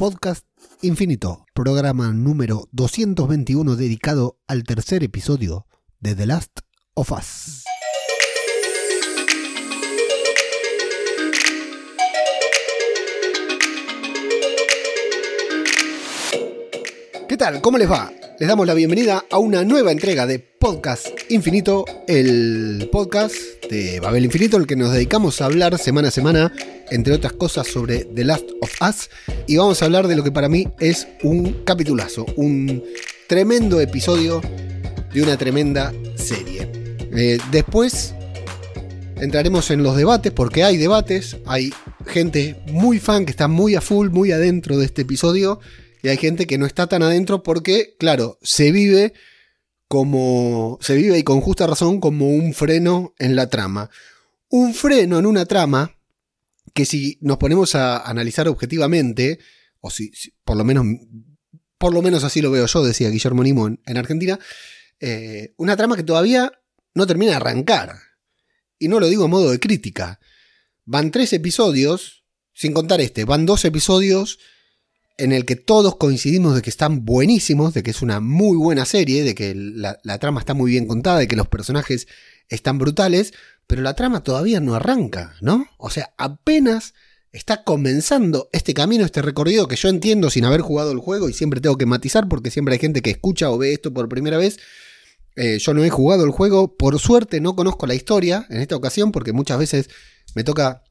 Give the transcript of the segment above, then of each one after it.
Podcast Infinito, programa número 221 dedicado al tercer episodio de The Last of Us. ¿Qué tal? ¿Cómo les va? Les damos la bienvenida a una nueva entrega de Podcast Infinito, el podcast de Babel Infinito, el que nos dedicamos a hablar semana a semana, entre otras cosas, sobre The Last of Us. Y vamos a hablar de lo que para mí es un capitulazo, un tremendo episodio de una tremenda serie. Eh, después entraremos en los debates, porque hay debates, hay gente muy fan que está muy a full, muy adentro de este episodio y hay gente que no está tan adentro porque, claro, se vive como. se vive y con justa razón como un freno en la trama. Un freno en una trama que si nos ponemos a analizar objetivamente, o si, por lo menos. Por lo menos así lo veo yo, decía Guillermo Nimo en, Argentina. Eh, una trama que todavía no termina de arrancar. Y no lo digo a modo de crítica. Van tres episodios, sin contar este, van dos episodios en el que todos coincidimos de que están buenísimos, de que es una muy buena serie, de que la, trama está muy bien contada, de que los personajes están brutales, pero la trama todavía no arranca, ¿no? O sea, apenas está comenzando este camino, este recorrido que yo entiendo sin haber jugado el juego y siempre tengo que matizar porque siempre hay gente que escucha o ve esto por primera vez. Eh, yo no he jugado el juego, por suerte no conozco la historia en esta ocasión porque muchas veces me toca...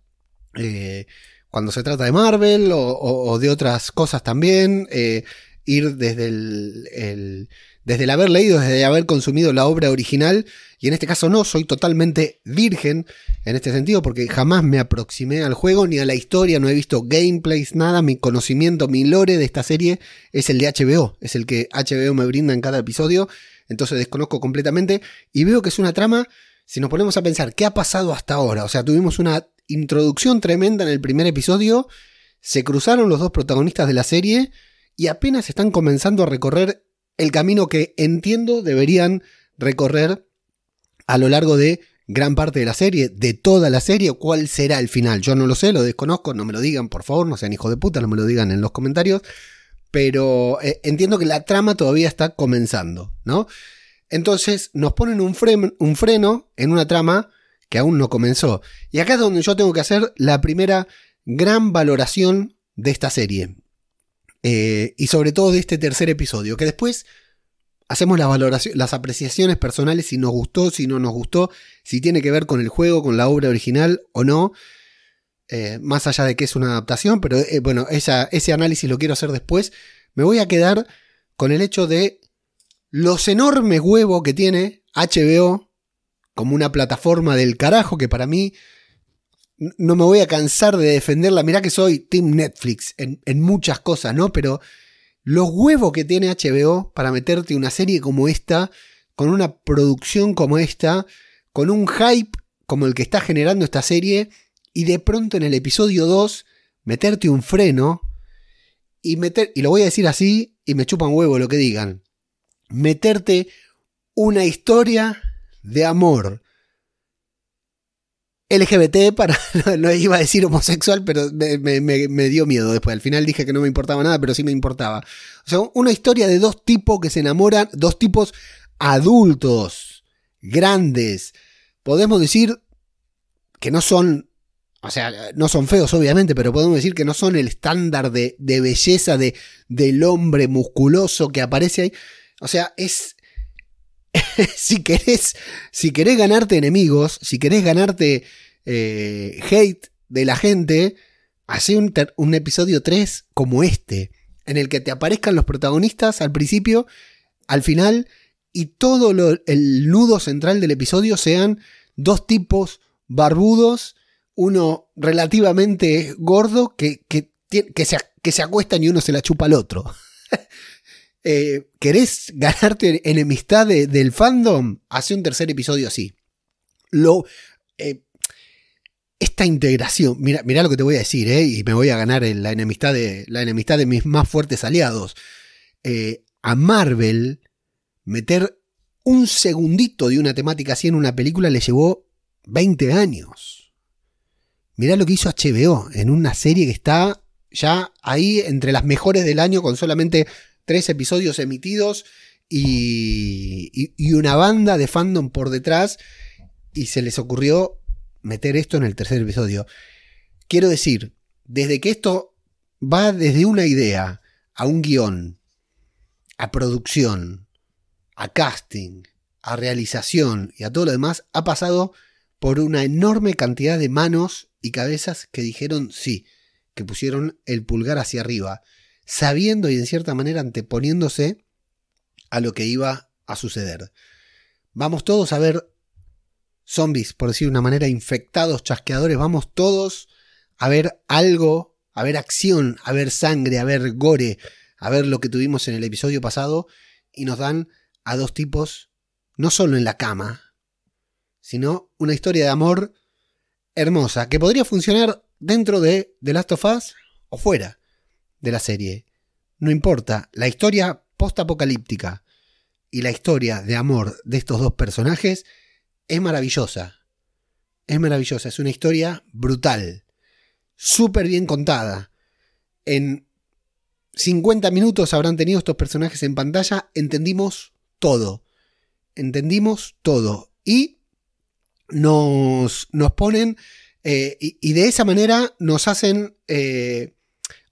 Eh, cuando se trata de Marvel o, de otras cosas también, eh, ir desde el, desde el haber leído, desde haber consumido la obra original, y en este caso no, soy totalmente virgen en este sentido, porque jamás me aproximé al juego ni a la historia, no he visto gameplays, nada, mi conocimiento, mi lore de esta serie es el de HBO, es el que HBO me brinda en cada episodio, entonces desconozco completamente y veo que es una trama, si nos ponemos a pensar, ¿qué ha pasado hasta ahora? O sea, tuvimos una introducción tremenda en el primer episodio, se cruzaron los dos protagonistas de la serie y apenas están comenzando a recorrer el camino que entiendo deberían recorrer a lo largo de gran parte de la serie, de toda la serie, cuál será el final. Yo no lo sé, lo desconozco, no me lo digan, por favor, no sean hijos de puta, no me lo digan en los comentarios, pero eh, entiendo que la trama todavía está comenzando, ¿no? Entonces nos ponen un, un freno en una trama que aún no comenzó. Y acá es donde yo tengo que hacer la primera gran valoración de esta serie. Eh, y sobre todo de este tercer episodio, que después hacemos la valoración, las apreciaciones personales si nos gustó, si no nos gustó, si tiene que ver con el juego, con la obra original o no. Eh, más allá de que es una adaptación, pero eh, bueno, ese análisis lo quiero hacer después. Me voy a quedar con el hecho de los enormes huevos que tiene HBO como una plataforma del carajo que para mí no me voy a cansar de defenderla. Mirá que soy Team Netflix en, muchas cosas, ¿no? Pero los huevos que tiene HBO para meterte una serie como esta, con una producción como esta, con un hype como el que está generando esta serie, y de pronto en el episodio 2 meterte un freno y meter, y lo voy a decir así, y me chupan huevo lo que digan, meterte una historia de amor LGBT para, no, iba a decir homosexual, pero me, dio miedo después. Al final dije que no me importaba nada, pero sí me importaba. O sea, una historia de dos tipos que se enamoran, dos tipos adultos, grandes. Podemos decir que no son, o sea, no son feos obviamente, pero podemos decir que no son el estándar de, de belleza de, del hombre musculoso que aparece ahí. O sea, es, si, querés, si querés ganarte enemigos, si querés ganarte eh, hate de la gente, hace un, episodio 3 como este, en el que te aparezcan los protagonistas al principio, al final, y todo el nudo central del episodio sean dos tipos barbudos, uno relativamente gordo que, que, que, se, que se acuestan y uno se la chupa al otro. Eh, ¿Querés ganarte enemistad del fandom? Hace un tercer episodio así. Lo, eh, esta integración, mira, mira lo que te voy a decir, eh, y me voy a ganar la, enemistad de, la enemistad de mis más fuertes aliados. a Marvel, meter un segundito de una temática así en una película le llevó 20 años. Mirá lo que hizo HBO en una serie que está ya ahí entre las mejores del año con solamente tres episodios emitidos y, y una banda de fandom por detrás y se les ocurrió meter esto en el tercer episodio. Quiero decir, desde que esto va desde una idea a un guion, a producción, a casting, a realización y a todo lo demás, ha pasado por una enorme cantidad de manos y cabezas que dijeron sí, que pusieron el pulgar hacia arriba, sabiendo y en cierta manera anteponiéndose a lo que iba a suceder. Vamos todos a ver zombies, por decir de una manera, infectados, chasqueadores, vamos todos a ver algo, a ver acción, a ver sangre, a ver gore, a ver lo que tuvimos en el episodio pasado, y nos dan a dos tipos, no solo en la cama, sino una historia de amor hermosa, que podría funcionar dentro de The Last of Us o fuera de la serie. No importa, la historia post-apocalíptica y la historia de amor de estos dos personajes es maravillosa. Es maravillosa, es una historia brutal, súper bien contada. En 50 minutos habrán tenido estos personajes en pantalla, entendimos todo. Entendimos todo. Y nos, nos ponen, eh, y, de esa manera nos hacen, eh,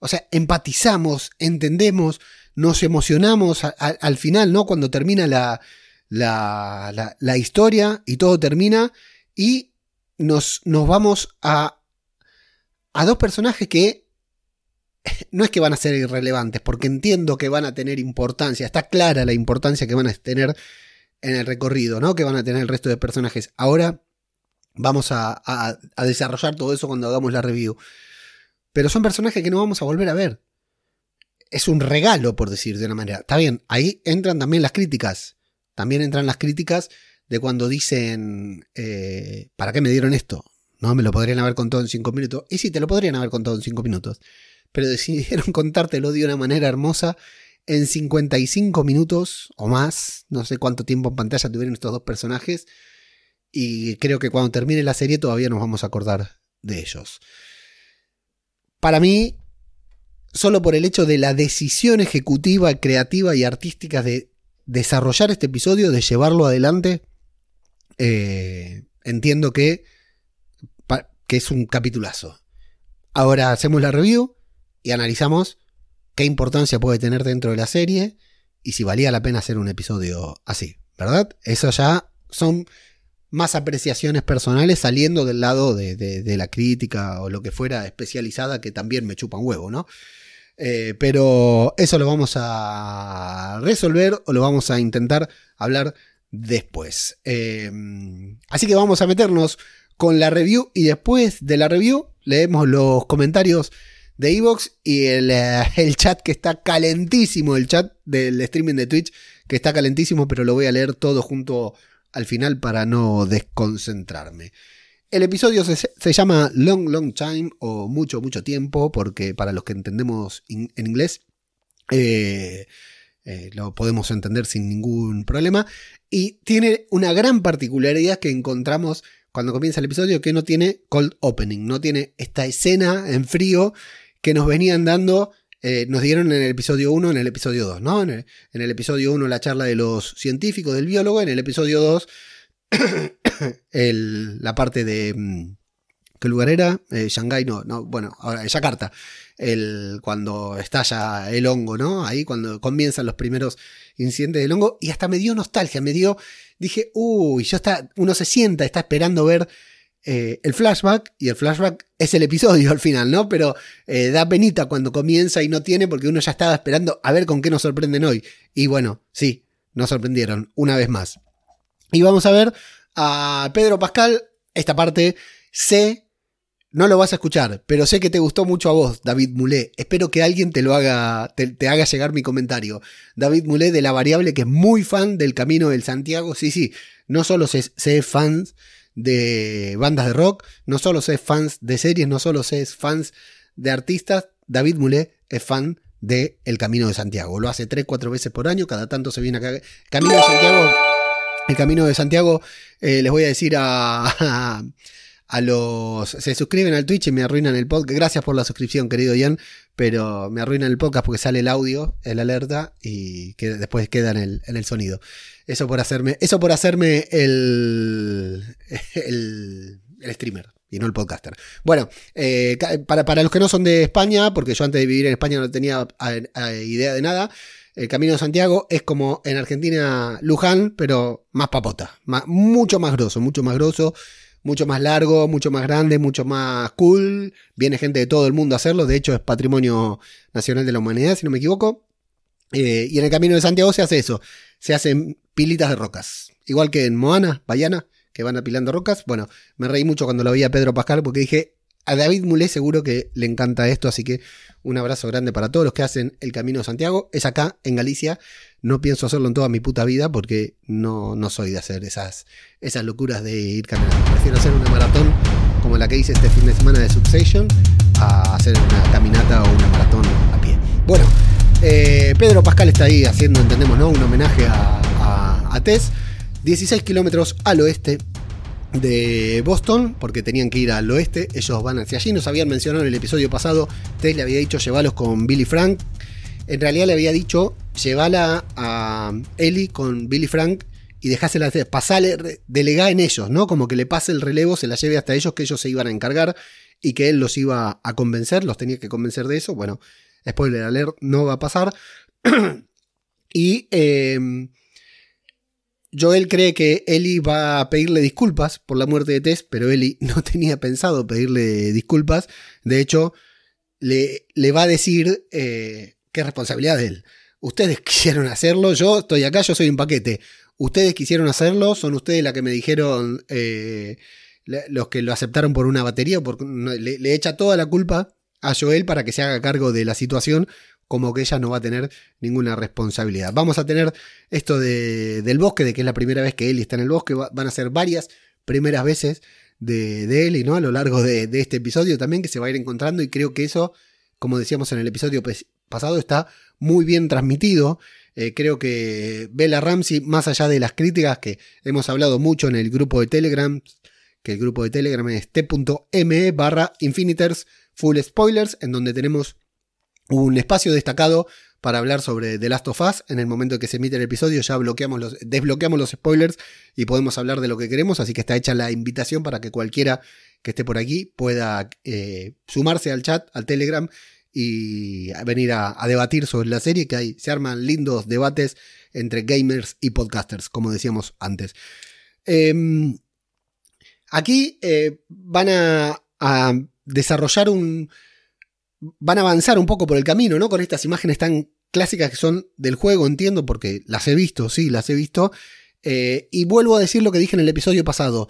o sea, empatizamos, entendemos, nos emocionamos al final, ¿no? Cuando termina la, la, la, historia y todo termina y nos, nos vamos a, a dos personajes que no es que van a ser irrelevantes, porque entiendo que van a tener importancia, está clara la importancia que van a tener en el recorrido, ¿no? Que van a tener el resto de personajes. Ahora Vamos a, desarrollar todo eso cuando hagamos la review. Pero son personajes que no vamos a volver a ver. Es un regalo, por decir de una manera. Está bien, ahí entran también las críticas. También entran las críticas de cuando dicen, eh, ¿para qué me dieron esto? No, me lo podrían haber contado en cinco minutos. Y sí, te lo podrían haber contado en cinco minutos. Pero decidieron contártelo de una manera hermosa en 55 minutos o más. No sé cuánto tiempo en pantalla tuvieron estos dos personajes y creo que cuando termine la serie todavía nos vamos a acordar de ellos. Para mí, solo por el hecho de la decisión ejecutiva, creativa y artística de desarrollar este episodio, de llevarlo adelante, eh, entiendo que, que es un capitulazo. Ahora hacemos la review y analizamos qué importancia puede tener dentro de la serie y si valía la pena hacer un episodio así, ¿verdad? Eso ya son más apreciaciones personales saliendo del lado de, la crítica o lo que fuera especializada, que también me chupa un huevo, ¿no? Eh, pero eso lo vamos a resolver o lo vamos a intentar hablar después. Eh, así que vamos a meternos con la review y después de la review leemos los comentarios de Evox y el, eh, el, chat que está calentísimo, el chat del streaming de Twitch que está calentísimo, pero lo voy a leer todo junto al final para no desconcentrarme. El episodio se, llama Long Long Time o Mucho Mucho Tiempo, porque para los que entendemos en inglés eh, eh, lo podemos entender sin ningún problema. Y tiene una gran particularidad que encontramos cuando comienza el episodio, que no tiene cold opening, no tiene esta escena en frío que nos venían dando eh, nos dieron en el episodio 1, en el episodio 2, ¿no? En el, episodio 1 la charla de los científicos, del biólogo, en el episodio 2 la parte de... Mm, ¿Qué lugar era? Eh, Shanghái, no, no, bueno, ahora Yakarta, el, cuando estalla el hongo, ¿no? Ahí cuando comienzan los primeros incidentes del hongo, y hasta me dio nostalgia, me dio, dije, uy, yo está, uno se sienta, está esperando ver eh, el flashback, y el flashback es el episodio al final, ¿no? Pero eh, da penita cuando comienza y no tiene porque uno ya estaba esperando a ver con qué nos sorprenden hoy. Y bueno, sí, nos sorprendieron una vez más. Y vamos a ver a Pedro Pascal, esta parte sé, no lo vas a escuchar, pero sé que te gustó mucho a vos, David Moulet. Espero que alguien te lo haga, te, haga llegar mi comentario. David Moulet de la variable que es muy fan del Camino del Santiago. Sí, sí, no solo sé, sé fans de bandas de rock, no solo sé fans de series, no solo sé fans de artistas, David Moulet es fan de El Camino de Santiago. Lo hace 3, 4 veces por año, cada tanto se viene acá. Camino de Santiago, el Camino de Santiago, eh, les voy a decir a, a, los... Se suscriben al Twitch y me arruinan el podcast. Gracias por la suscripción, querido Ian. Pero me arruina el podcast porque sale el audio, el alerta, y que después queda en el, en el sonido. Eso por hacerme, eso por hacerme el, el, streamer y no el podcaster. Bueno, eh, para, para, los que no son de España, porque yo antes de vivir en España no tenía idea de nada, el Camino de Santiago es como en Argentina Luján, pero más papota, más, mucho más grosso, mucho más grosso, mucho más largo, mucho más grande, mucho más cool. Viene gente de todo el mundo a hacerlo, de hecho es patrimonio nacional de la humanidad, si no me equivoco. Eh, y en el Camino de Santiago se hace eso, se hacen pilitas de rocas, igual que en Moana, Bayana que van apilando rocas. Bueno, me reí mucho cuando lo vi a Pedro Pascal porque dije, a David Mulé seguro que le encanta esto, así que un abrazo grande para todos los que hacen el Camino de Santiago. Es acá, en Galicia. No pienso hacerlo en toda mi puta vida porque no, no soy de hacer esas, esas locuras de ir caminando. Prefiero hacer una maratón como la que hice este fin de semana de Succession a hacer una caminata o una maratón a pie. Bueno, eh, Pedro Pascal está ahí haciendo, entendemos, ¿no? Un homenaje a, a, a Tess. 16 kilómetros al oeste de Boston, porque tenían que ir al oeste, ellos van hacia allí, nos habían mencionado en el episodio pasado, Tess le había dicho llevarlos con Billy Frank, en realidad le había dicho llevala a Ellie con Billy Frank y dejásela, pasarle, delegar en ellos, ¿no? Como que le pase el relevo, se la lleve hasta ellos, que ellos se iban a encargar y que él los iba a convencer, los tenía que convencer de eso, bueno, spoiler alert, no va a pasar. y... Eh, Joel cree que Ellie va a pedirle disculpas por la muerte de Tess, pero Ellie no tenía pensado pedirle disculpas. De hecho, le, le va a decir eh, es responsabilidad de él. Ustedes quisieron hacerlo, yo estoy acá, yo soy un paquete. Ustedes quisieron hacerlo, son ustedes la que me dijeron, eh, los que lo aceptaron por una batería, le, le echa toda la culpa a Joel para que se haga cargo de la situación como que ella no va a tener ninguna responsabilidad. Vamos a tener esto de, del bosque, de que es la primera vez que Ellie está en el bosque, van a ser varias primeras veces de, de Ellie, ¿no? A lo largo de, este episodio también, que se va a ir encontrando y creo que eso, como decíamos en el episodio pasado, está muy bien transmitido. Eh, creo que Bella Ramsey, más allá de las críticas que hemos hablado mucho en el grupo de Telegram, que el grupo de Telegram es t.me barra Infiniters Full Spoilers, en donde tenemos un espacio destacado para hablar sobre The Last of Us. En el momento que se emite el episodio ya bloqueamos los, desbloqueamos los spoilers y podemos hablar de lo que queremos, así que está hecha la invitación para que cualquiera que esté por aquí pueda eh, sumarse al chat, al Telegram y venir a, debatir sobre la serie, que hay, se arman lindos debates entre gamers y podcasters, como decíamos antes. Em, aquí eh, van a desarrollar un, van a avanzar un poco por el camino, ¿no? Con estas imágenes tan clásicas que son del juego, entiendo, porque las he visto, sí, las he visto. Eh, y vuelvo a decir lo que dije en el episodio pasado.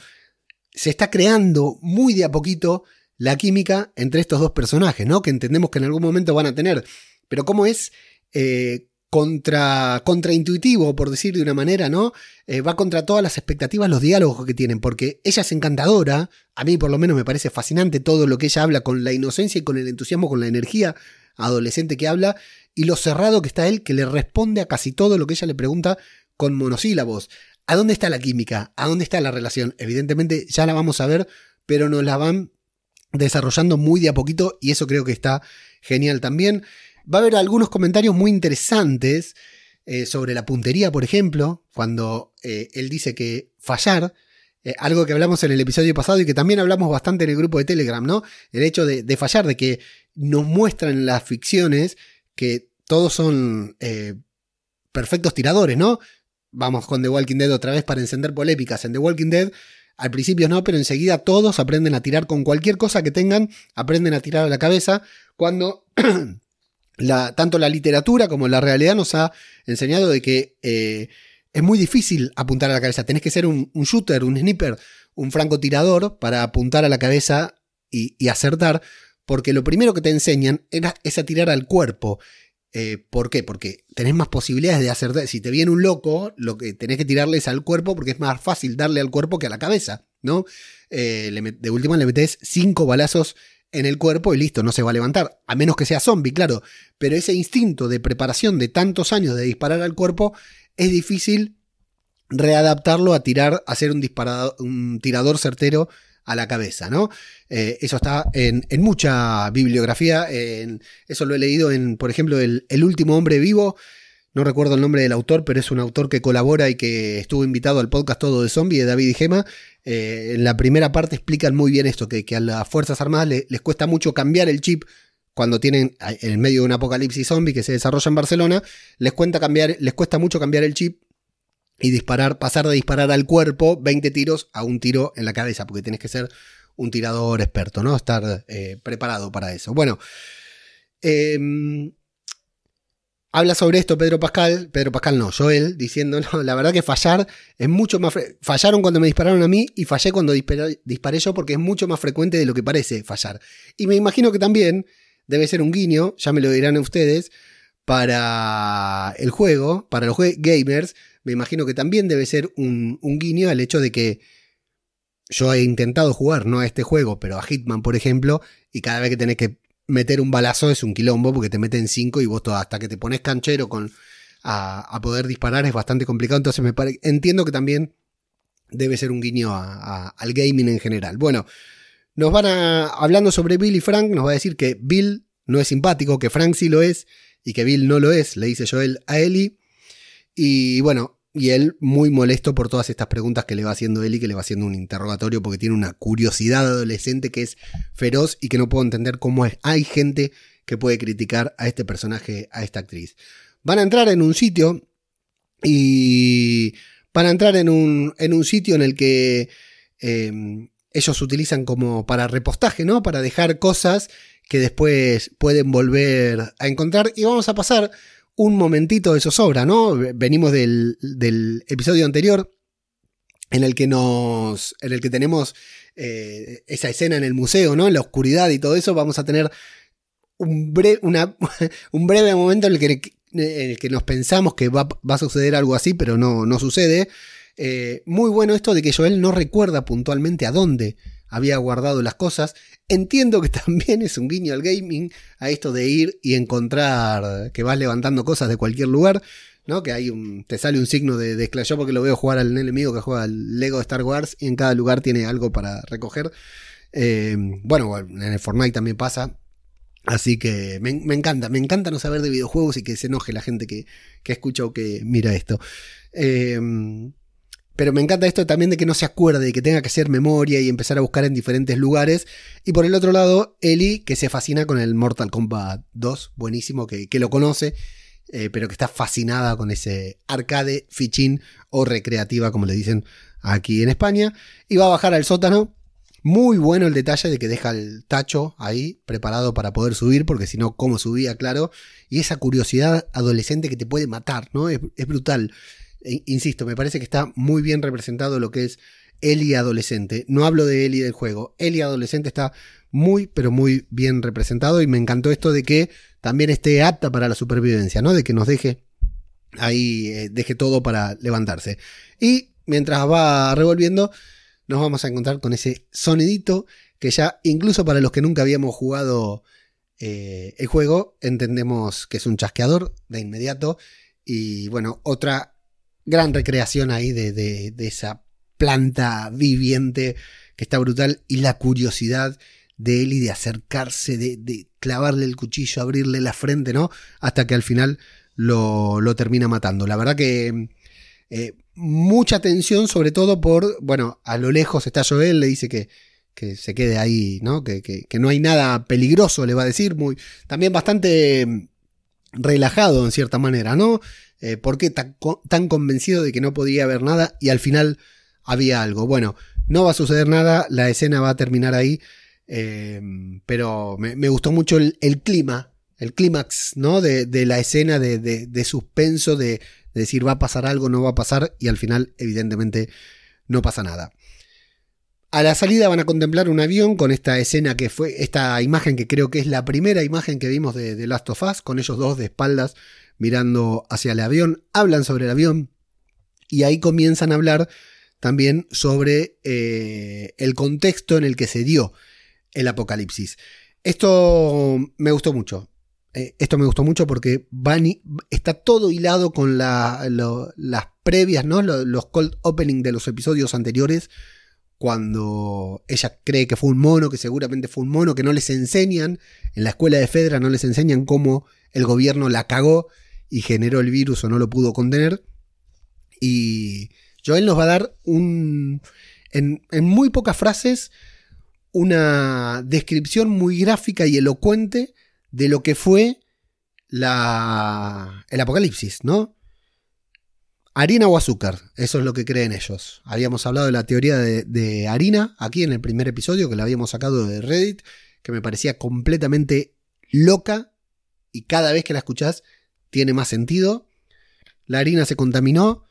Se está creando muy de a poquito la química entre estos dos personajes, ¿no? Que entendemos que en algún momento van a tener. Pero cómo es eh, contra, contraintuitivo, por decir de una manera, ¿no? Eh, va contra todas las expectativas, los diálogos que tienen, porque ella es encantadora, a mí por lo menos me parece fascinante todo lo que ella habla con la inocencia y con el entusiasmo, con la energía adolescente que habla, y lo cerrado que está él, que le responde a casi todo lo que ella le pregunta con monosílabos. ¿A dónde está la química? ¿A dónde está la relación? Evidentemente ya la vamos a ver, pero nos la van desarrollando muy de a poquito y eso creo que está genial también. Va a haber algunos comentarios muy interesantes eh, sobre la puntería, por ejemplo, cuando eh, él dice que fallar, eh, algo que hablamos en el episodio pasado y que también hablamos bastante en el grupo de Telegram, ¿no? El hecho de, de fallar, de que nos muestran las ficciones que todos son perfectos tiradores, ¿no? Vamos con The Walking Dead otra vez para encender polémicas. En The Walking Dead al principio no, pero enseguida todos aprenden a tirar con cualquier cosa que tengan, aprenden a tirar a la cabeza cuando tanto la literatura como la realidad nos ha enseñado de que eh, es muy difícil apuntar a la cabeza. Tenés que ser un, shooter, un sniper, un francotirador para apuntar a la cabeza y, acertar, porque lo primero que te enseñan es a tirar al cuerpo. Eh, ¿Por qué? Porque tenés más posibilidades de acertar. Si te viene un loco, lo que tenés que tirarle es al cuerpo porque es más fácil darle al cuerpo que a la cabeza, ¿no? Eh, de última le metes cinco balazos en el cuerpo y listo, no se va a levantar, a menos que sea zombie, claro, pero ese instinto de preparación de tantos años de disparar al cuerpo es difícil readaptarlo a tirar, a ser un, un tirador certero a la cabeza, ¿no? Eh, eso está en, mucha bibliografía. En, eso lo he leído en, por ejemplo, el, último hombre vivo. No recuerdo el nombre del autor, pero es un autor que colabora y que estuvo invitado al podcast Todo de Zombie de David y Gema. Eh, en la primera parte explican muy bien esto, que, a las Fuerzas Armadas les cuesta mucho cambiar el chip cuando tienen en medio de un apocalipsis zombie que se desarrolla en Barcelona, les, cuenta cambiar, les cuesta mucho cambiar el chip y disparar, pasar de disparar al cuerpo 20 tiros a un tiro en la cabeza, porque tienes que ser un tirador experto, ¿no? Estar eh, preparado para eso. Bueno, em, habla sobre esto Pedro Pascal, Pedro Pascal no, Joel, diciendo, no, la verdad que fallar es mucho más... Fallaron cuando me dispararon a mí y fallé cuando disparé yo porque es mucho más frecuente de lo que parece fallar. Y me imagino que también debe ser un guiño, ya me lo dirán ustedes, para el juego, para los gamers, me imagino que también debe ser un, guiño al hecho de que yo he intentado jugar, no a este juego, pero a Hitman, por ejemplo, y cada vez que tenés que meter un balazo es un quilombo porque te meten cinco y vos hasta que te pones canchero con, a, poder disparar es bastante complicado. Entonces me entiendo que también debe ser un guiño al gaming en general. Bueno, nos van a, hablando sobre Bill y Frank, nos va a decir que Bill no es simpático, que Frank sí lo es y que Bill no lo es, le dice Joel a Ellie. Y bueno, y él muy molesto por todas estas preguntas que le va haciendo él y que le va haciendo un interrogatorio porque tiene una curiosidad adolescente que es feroz y que no puedo entender cómo hay gente que puede criticar a este personaje, a esta actriz. Van a entrar en un sitio y van a entrar en un, en un sitio en el que em, ellos utilizan como para repostaje, ¿no? Para dejar cosas que después pueden volver a encontrar y vamos a pasar un momentito de zozobra, ¿no? Venimos del, episodio anterior en el que nos. en el que tenemos eh, esa escena en el museo, ¿no? En la oscuridad y todo eso. Vamos a tener un, un breve momento en el, que, en el que nos pensamos que va, a suceder algo así, pero no, no sucede. Eh, muy bueno esto de que Joel no recuerda puntualmente a dónde había guardado las cosas. Entiendo que también es un guiño al gaming, a esto de ir y encontrar que vas levantando cosas de cualquier lugar, ¿no? Que hay un, te sale un signo de, de porque lo veo jugar al enemigo que juega al Lego Star Wars y en cada lugar tiene algo para recoger. Eh, bueno, en el Fortnite también pasa. Así que me, encanta, me encanta no saber de videojuegos y que se enoje la gente que, que escucha o que mira esto. Eh, pero me encanta esto también de que no se acuerde, y que tenga que hacer memoria y empezar a buscar en diferentes lugares. Y por el otro lado, Ellie, que se fascina con el Mortal Kombat 2, buenísimo, que, lo conoce, eh, pero que está fascinada con ese arcade, fichín o recreativa, como le dicen aquí en España. Y va a bajar al sótano. Muy bueno el detalle de que deja el tacho ahí preparado para poder subir, porque si no, ¿cómo subía? Claro. Y esa curiosidad adolescente que te puede matar, ¿no? Es brutal. E, insisto, me parece que está muy bien representado lo que es Eli adolescente. No hablo de Eli del juego. Eli adolescente está muy, pero muy bien representado y me encantó esto de que también esté apta para la supervivencia, ¿no? De que nos deje ahí, eh, deje todo para levantarse. Y mientras va revolviendo, nos vamos a encontrar con ese sonidito que ya, incluso para los que nunca habíamos jugado eh, el juego, entendemos que es un chasqueador de inmediato. Y bueno, otra gran recreación ahí de, esa planta viviente que está brutal y la curiosidad de él y de acercarse, de, clavarle el cuchillo, abrirle la frente, ¿no? Hasta que al final lo, termina matando. La verdad que eh, mucha tensión, sobre todo por, bueno, a lo lejos está Joel, le dice que, que se quede ahí, ¿no? Que, que, que, no hay nada peligroso, le va a decir, muy, también bastante relajado en cierta manera, ¿no? Eh, ¿Por qué tan, convencido de que no podía haber nada y al final había algo? Bueno, no va a suceder nada, la escena va a terminar ahí, eh, pero me, gustó mucho el, clima, el clímax, ¿no? De, la escena de, suspenso, de, decir va a pasar algo, no va a pasar y al final evidentemente no pasa nada. A la salida van a contemplar un avión con esta escena que fue, esta imagen que creo que es la primera imagen que vimos de, de Last of Us, con ellos dos de espaldas mirando hacia el avión, hablan sobre el avión y ahí comienzan a hablar también sobre eh, el contexto en el que se dio el apocalipsis. Esto me gustó mucho. Eh, esto me gustó mucho porque está todo hilado con las previas, ¿no? los cold opening de los episodios anteriores. cuando ella cree que fue un mono, que seguramente fue un mono, que no les enseñan, en la escuela de Fedra no les enseñan cómo el gobierno la cagó y generó el virus o no lo pudo contener. Y Joel nos va a dar un, en, muy pocas frases una descripción muy gráfica y elocuente de lo que fue la, el apocalipsis, ¿no? Harina o azúcar, eso es lo que creen ellos. Habíamos hablado de la teoría de, harina aquí en el primer episodio que la habíamos sacado de Reddit, que me parecía completamente loca y cada vez que la escuchás tiene más sentido. La harina se contaminó,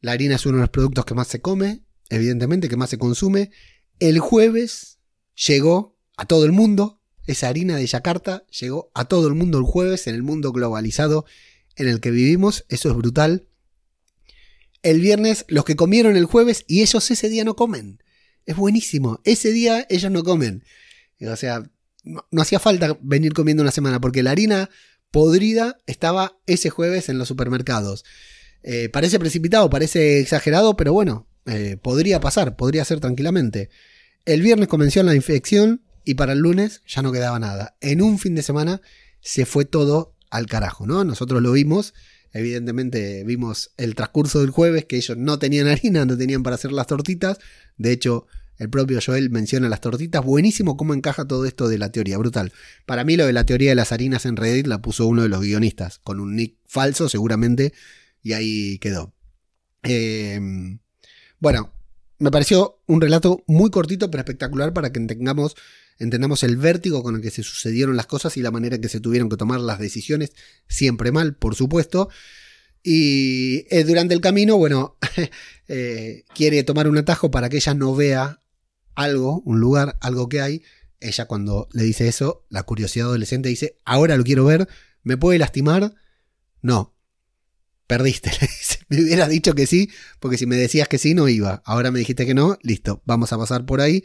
la harina es uno de los productos que más se come, evidentemente, que más se consume. El jueves llegó a todo el mundo, esa harina de Yakarta llegó a todo el mundo el jueves en el mundo globalizado en el que vivimos, eso es brutal el viernes los que comieron el jueves y ellos ese día no comen. Es buenísimo. Ese día ellos no comen. O sea, no, hacía falta venir comiendo una semana porque la harina podrida estaba ese jueves en los supermercados. Eh, parece precipitado, parece exagerado, pero bueno, eh, podría pasar, podría ser tranquilamente. El viernes comenzó la infección y para el lunes ya no quedaba nada. En un fin de semana se fue todo al carajo, ¿no? Nosotros lo vimos Evidentemente vimos el transcurso del jueves que ellos no tenían harina, no tenían para hacer las tortitas. De hecho, el propio Joel menciona las tortitas. Buenísimo cómo encaja todo esto de la teoría, brutal. Para mí lo de la teoría de las harinas en Reddit la puso uno de los guionistas, con un nick falso seguramente, y ahí quedó. Em, bueno, me pareció un relato muy cortito pero espectacular para que tengamos entendamos el vértigo con el que se sucedieron las cosas y la manera en que se tuvieron que tomar las decisiones, siempre mal, por supuesto. Y eh, durante el camino, bueno, eh, quiere tomar un atajo para que ella no vea algo, un lugar, algo que hay. Ella cuando le dice eso, la curiosidad adolescente dice, ahora lo quiero ver, ¿me puede lastimar? No, perdiste. me hubieras dicho que sí, porque si me decías que sí, no iba. Ahora me dijiste que no, listo, vamos a pasar por ahí.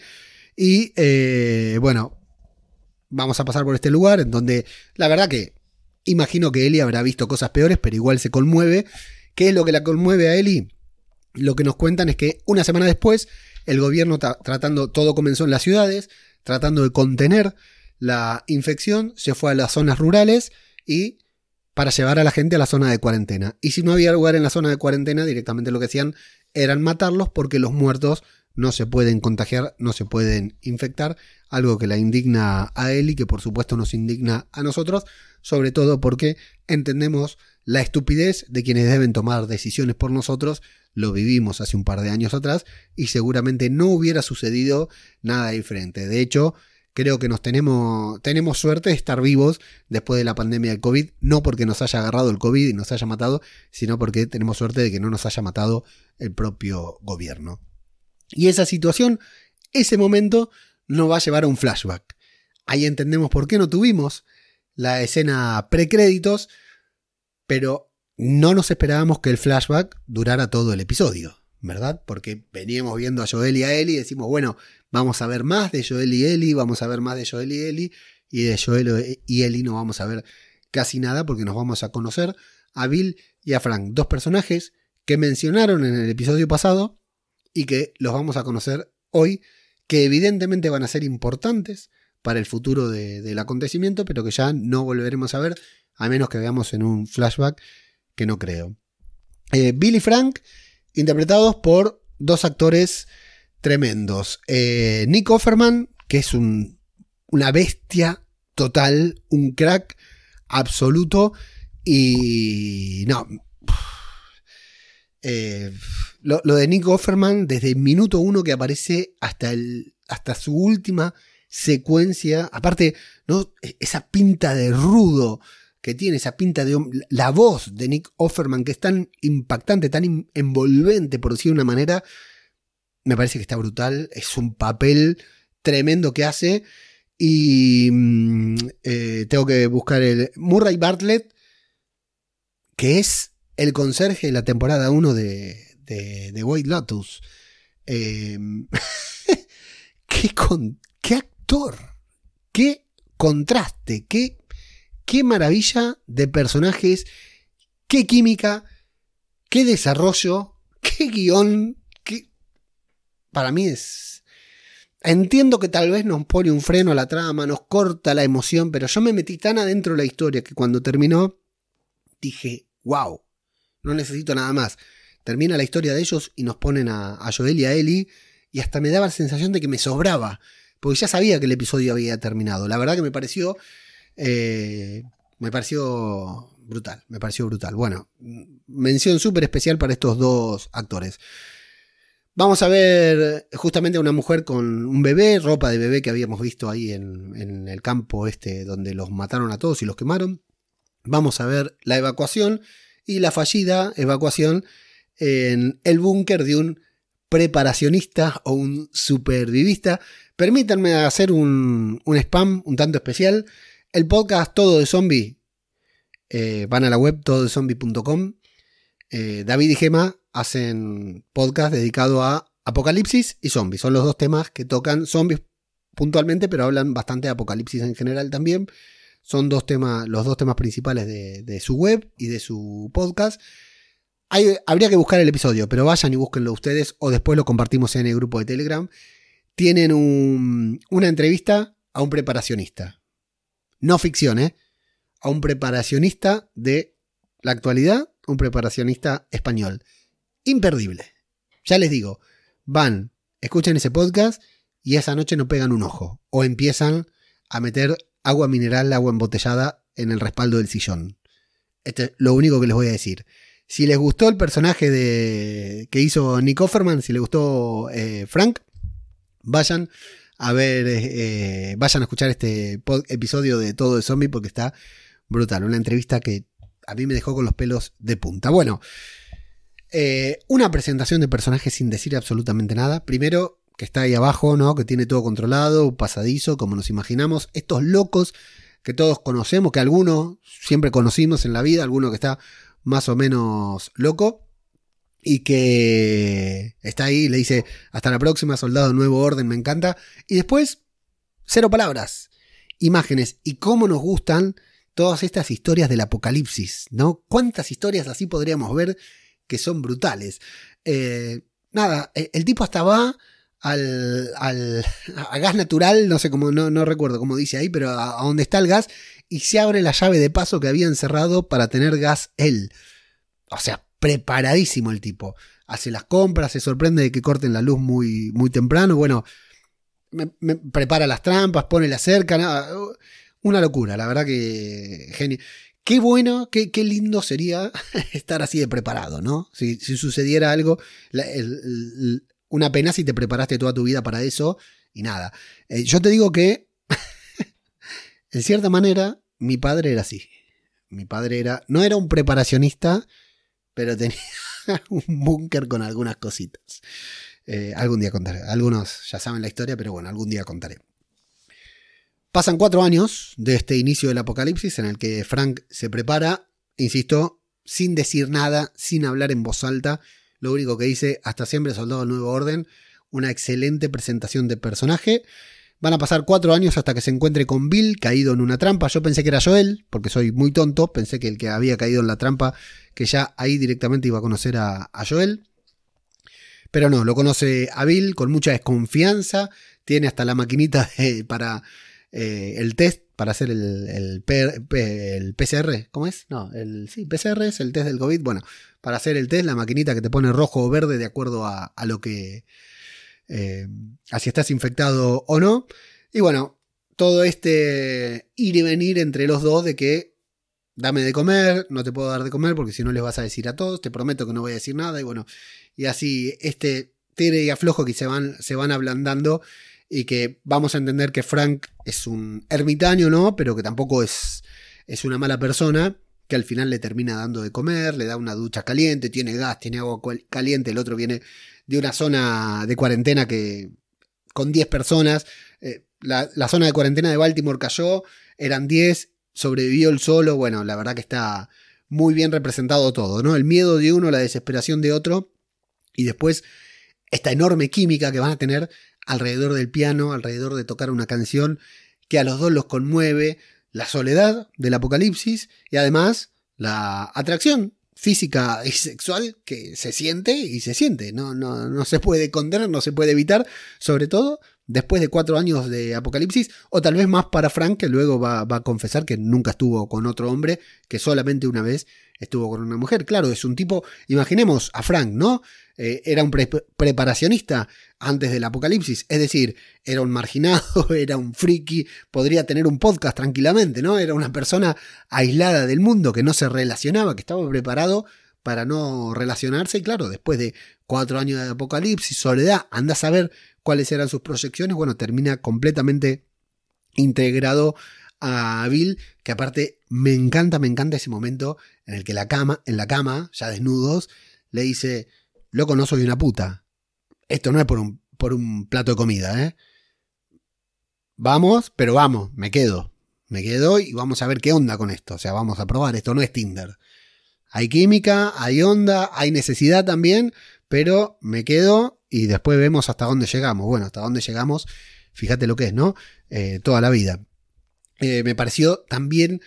Y eh, bueno, vamos a pasar por este lugar en donde la verdad que imagino que Eli habrá visto cosas peores, pero igual se conmueve. ¿Qué es lo que la conmueve a Eli? Lo que nos cuentan es que una semana después el gobierno tratando, todo comenzó en las ciudades, tratando de contener la infección, se fue a las zonas rurales y para llevar a la gente a la zona de cuarentena. Y si no había lugar en la zona de cuarentena, directamente lo que hacían eran matarlos porque los muertos no se pueden contagiar, no se pueden infectar, algo que la indigna a él y que por supuesto nos indigna a nosotros, sobre todo porque entendemos la estupidez de quienes deben tomar decisiones por nosotros, lo vivimos hace un par de años atrás y seguramente no hubiera sucedido nada diferente. De hecho, creo que nos tenemos, tenemos suerte de estar vivos después de la pandemia del COVID, no porque nos haya agarrado el COVID y nos haya matado, sino porque tenemos suerte de que no nos haya matado el propio gobierno. Y esa situación, ese momento, nos va a llevar a un flashback. Ahí entendemos por qué no tuvimos la escena precréditos, pero no nos esperábamos que el flashback durara todo el episodio, ¿verdad? Porque veníamos viendo a Joel y a Ellie y decimos, bueno, vamos a ver más de Joel y Ellie, vamos a ver más de Joel y Ellie, y de Joel y Ellie no vamos a ver casi nada porque nos vamos a conocer a Bill y a Frank, dos personajes que mencionaron en el episodio pasado y que los vamos a conocer hoy, que evidentemente van a ser importantes para el futuro del acontecimiento, pero que ya no volveremos a ver, a menos que veamos en un flashback, que no creo. Eh, Billy y Frank, interpretados por dos actores tremendos. Eh, Nick Offerman, que es un, una bestia total, un crack absoluto, y no, eh, lo, de Nick Offerman, desde el minuto uno que aparece hasta, el, hasta su última secuencia, aparte, ¿no? E, esa pinta de rudo que tiene, esa pinta de la voz de Nick Offerman, que es tan impactante, tan envolvente, por decir de una manera, me parece que está brutal. Es un papel tremendo que hace. Y mm, eh, tengo que buscar el Murray Bartlett, que es el conserje de la temporada 1 de, de, White Lotus. Em, ¿qué, con, ¿Qué actor? ¿Qué contraste? ¿Qué, qué maravilla de personajes? ¿Qué química? ¿Qué desarrollo? ¿Qué guion? ¿Qué... para mí es... Entiendo que tal vez nos pone un freno a la trama, nos corta la emoción, pero yo me metí tan adentro de la historia que cuando terminó dije, wow, no necesito nada más. Termina la historia de ellos y nos ponen a, Joel y a Ellie y hasta me daba la sensación de que me sobraba, porque ya sabía que el episodio había terminado. La verdad que me pareció... Eh, me pareció brutal, me pareció brutal. Bueno, mención súper especial para estos dos actores. Vamos a ver justamente a una mujer con un bebé, ropa de bebé que habíamos visto ahí en, el campo este donde los mataron a todos y los quemaron. Vamos a ver la evacuación y la fallida evacuación en el búnker de un preparacionista o un supervivista. Permítanme hacer un, un spam un tanto especial. El podcast Todo de Zombie eh, van a la web tododezombie.com. Eh, David y Gema hacen podcast dedicado a apocalipsis y zombies. Son los dos temas que tocan zombies puntualmente, pero hablan bastante de apocalipsis en general también. Son dos temas, los dos temas principales de, su web y de su podcast. habría que buscar el episodio, pero vayan y búsquenlo ustedes o después lo compartimos en el grupo de Telegram. Tienen una entrevista a un preparacionista. No ficción, ¿eh? a un preparacionista de la actualidad, un preparacionista español. Imperdible. Ya les digo, van, escuchan ese podcast y esa noche no pegan un ojo. O empiezan a meter agua mineral, agua embotellada en el respaldo del sillón. Este es lo único que les voy a decir. Si les gustó el personaje de, que hizo Nick Offerman, si les gustó eh, Frank, vayan a ver, eh, vayan a escuchar este episodio de Todo de Zombie porque está brutal. Una entrevista que a mí me dejó con los pelos de punta. Bueno, eh, una presentación de personajes sin decir absolutamente nada. Primero, que está ahí abajo, ¿no? Que tiene todo controlado, pasadizo, como nos imaginamos. Estos locos que todos conocemos, que algunos siempre conocimos en la vida, alguno que está más o menos loco. Y que está ahí, le dice, hasta la próxima, soldado, nuevo orden, me encanta. Y después, cero palabras, imágenes. Y cómo nos gustan todas estas historias del apocalipsis, ¿no? ¿Cuántas historias así podríamos ver que son brutales? Eh, nada, e, el tipo hasta va al, al a gas natural, no sé cómo, no, no recuerdo cómo dice ahí, pero a, donde está el gas y se abre la llave de paso que había encerrado para tener gas él. O sea, preparadísimo el tipo. Hace las compras, se sorprende de que corten la luz muy, muy temprano. Bueno, me, prepara las trampas, pone la cerca. Nada. Una locura, la verdad que genio. Qué bueno, qué, qué, lindo sería estar así de preparado, ¿no? Si, sucediera algo, una pena si te preparaste toda tu vida para eso y nada. Eh, yo te digo que, en cierta manera, mi padre era así. Mi padre era, no era un preparacionista, pero tenía un búnker con algunas cositas. Eh, algún día contaré. Algunos ya saben la historia, pero bueno, algún día contaré. Pasan cuatro años de este inicio del apocalipsis en el que Frank se prepara, insisto, sin decir nada, sin hablar en voz alta. Lo único que dice, hasta siempre soldado nuevo orden, una excelente presentación de personaje. Van a pasar cuatro años hasta que se encuentre con Bill caído en una trampa. Yo pensé que era Joel, porque soy muy tonto. Pensé que el que había caído en la trampa, que ya ahí directamente iba a conocer a, Joel. Pero no, lo conoce a Bill con mucha desconfianza. Tiene hasta la maquinita para eh, el test para hacer el, el, PCR, ¿cómo es? No, el sí, PCR es el test del COVID. Bueno, para hacer el test, la maquinita que te pone rojo o verde de acuerdo a, lo que. Eh, a si estás infectado o no. Y bueno, todo este ir y venir entre los dos de que dame de comer, no te puedo dar de comer porque si no les vas a decir a todos, te prometo que no voy a decir nada. Y bueno, y así este tire y aflojo que se van, se van ablandando y que vamos a entender que Frank es un ermitaño, ¿no? Pero que tampoco es, es una mala persona, que al final le termina dando de comer, le da una ducha caliente, tiene gas, tiene agua caliente, el otro viene de una zona de cuarentena que con 10 personas, eh, la, la, zona de cuarentena de Baltimore cayó, eran 10, sobrevivió el solo, bueno, la verdad que está muy bien representado todo, ¿no? El miedo de uno, la desesperación de otro, y después esta enorme química que van a tener alrededor del piano, alrededor de tocar una canción que a los dos los conmueve, la soledad del apocalipsis y además la atracción física y sexual que se siente y se siente. No, no, no se puede condenar, no se puede evitar, sobre todo después de cuatro años de Apocalipsis, o tal vez más para Frank, que luego va, a confesar que nunca estuvo con otro hombre, que solamente una vez estuvo con una mujer. Claro, es un tipo, imaginemos a Frank, ¿no? Eh, era un preparacionista antes del apocalipsis, es decir, era un marginado, era un friki, podría tener un podcast tranquilamente, ¿no? Era una persona aislada del mundo que no se relacionaba, que estaba preparado para no relacionarse y claro, después de cuatro años de apocalipsis, soledad, anda a saber cuáles eran sus proyecciones, bueno, termina completamente integrado a Bill, que aparte me encanta, me encanta ese momento en el que la cama, en la cama, ya desnudos, le dice, loco, no soy una puta. Esto no es por un, por un plato de comida, ¿eh? Vamos, pero vamos, me quedo. Me quedo y vamos a ver qué onda con esto. O sea, vamos a probar, esto no es Tinder. Hay química, hay onda, hay necesidad también, pero me quedo y después vemos hasta dónde llegamos. Bueno, hasta dónde llegamos, fíjate lo que es, ¿no? Eh, toda la vida. Eh, me pareció también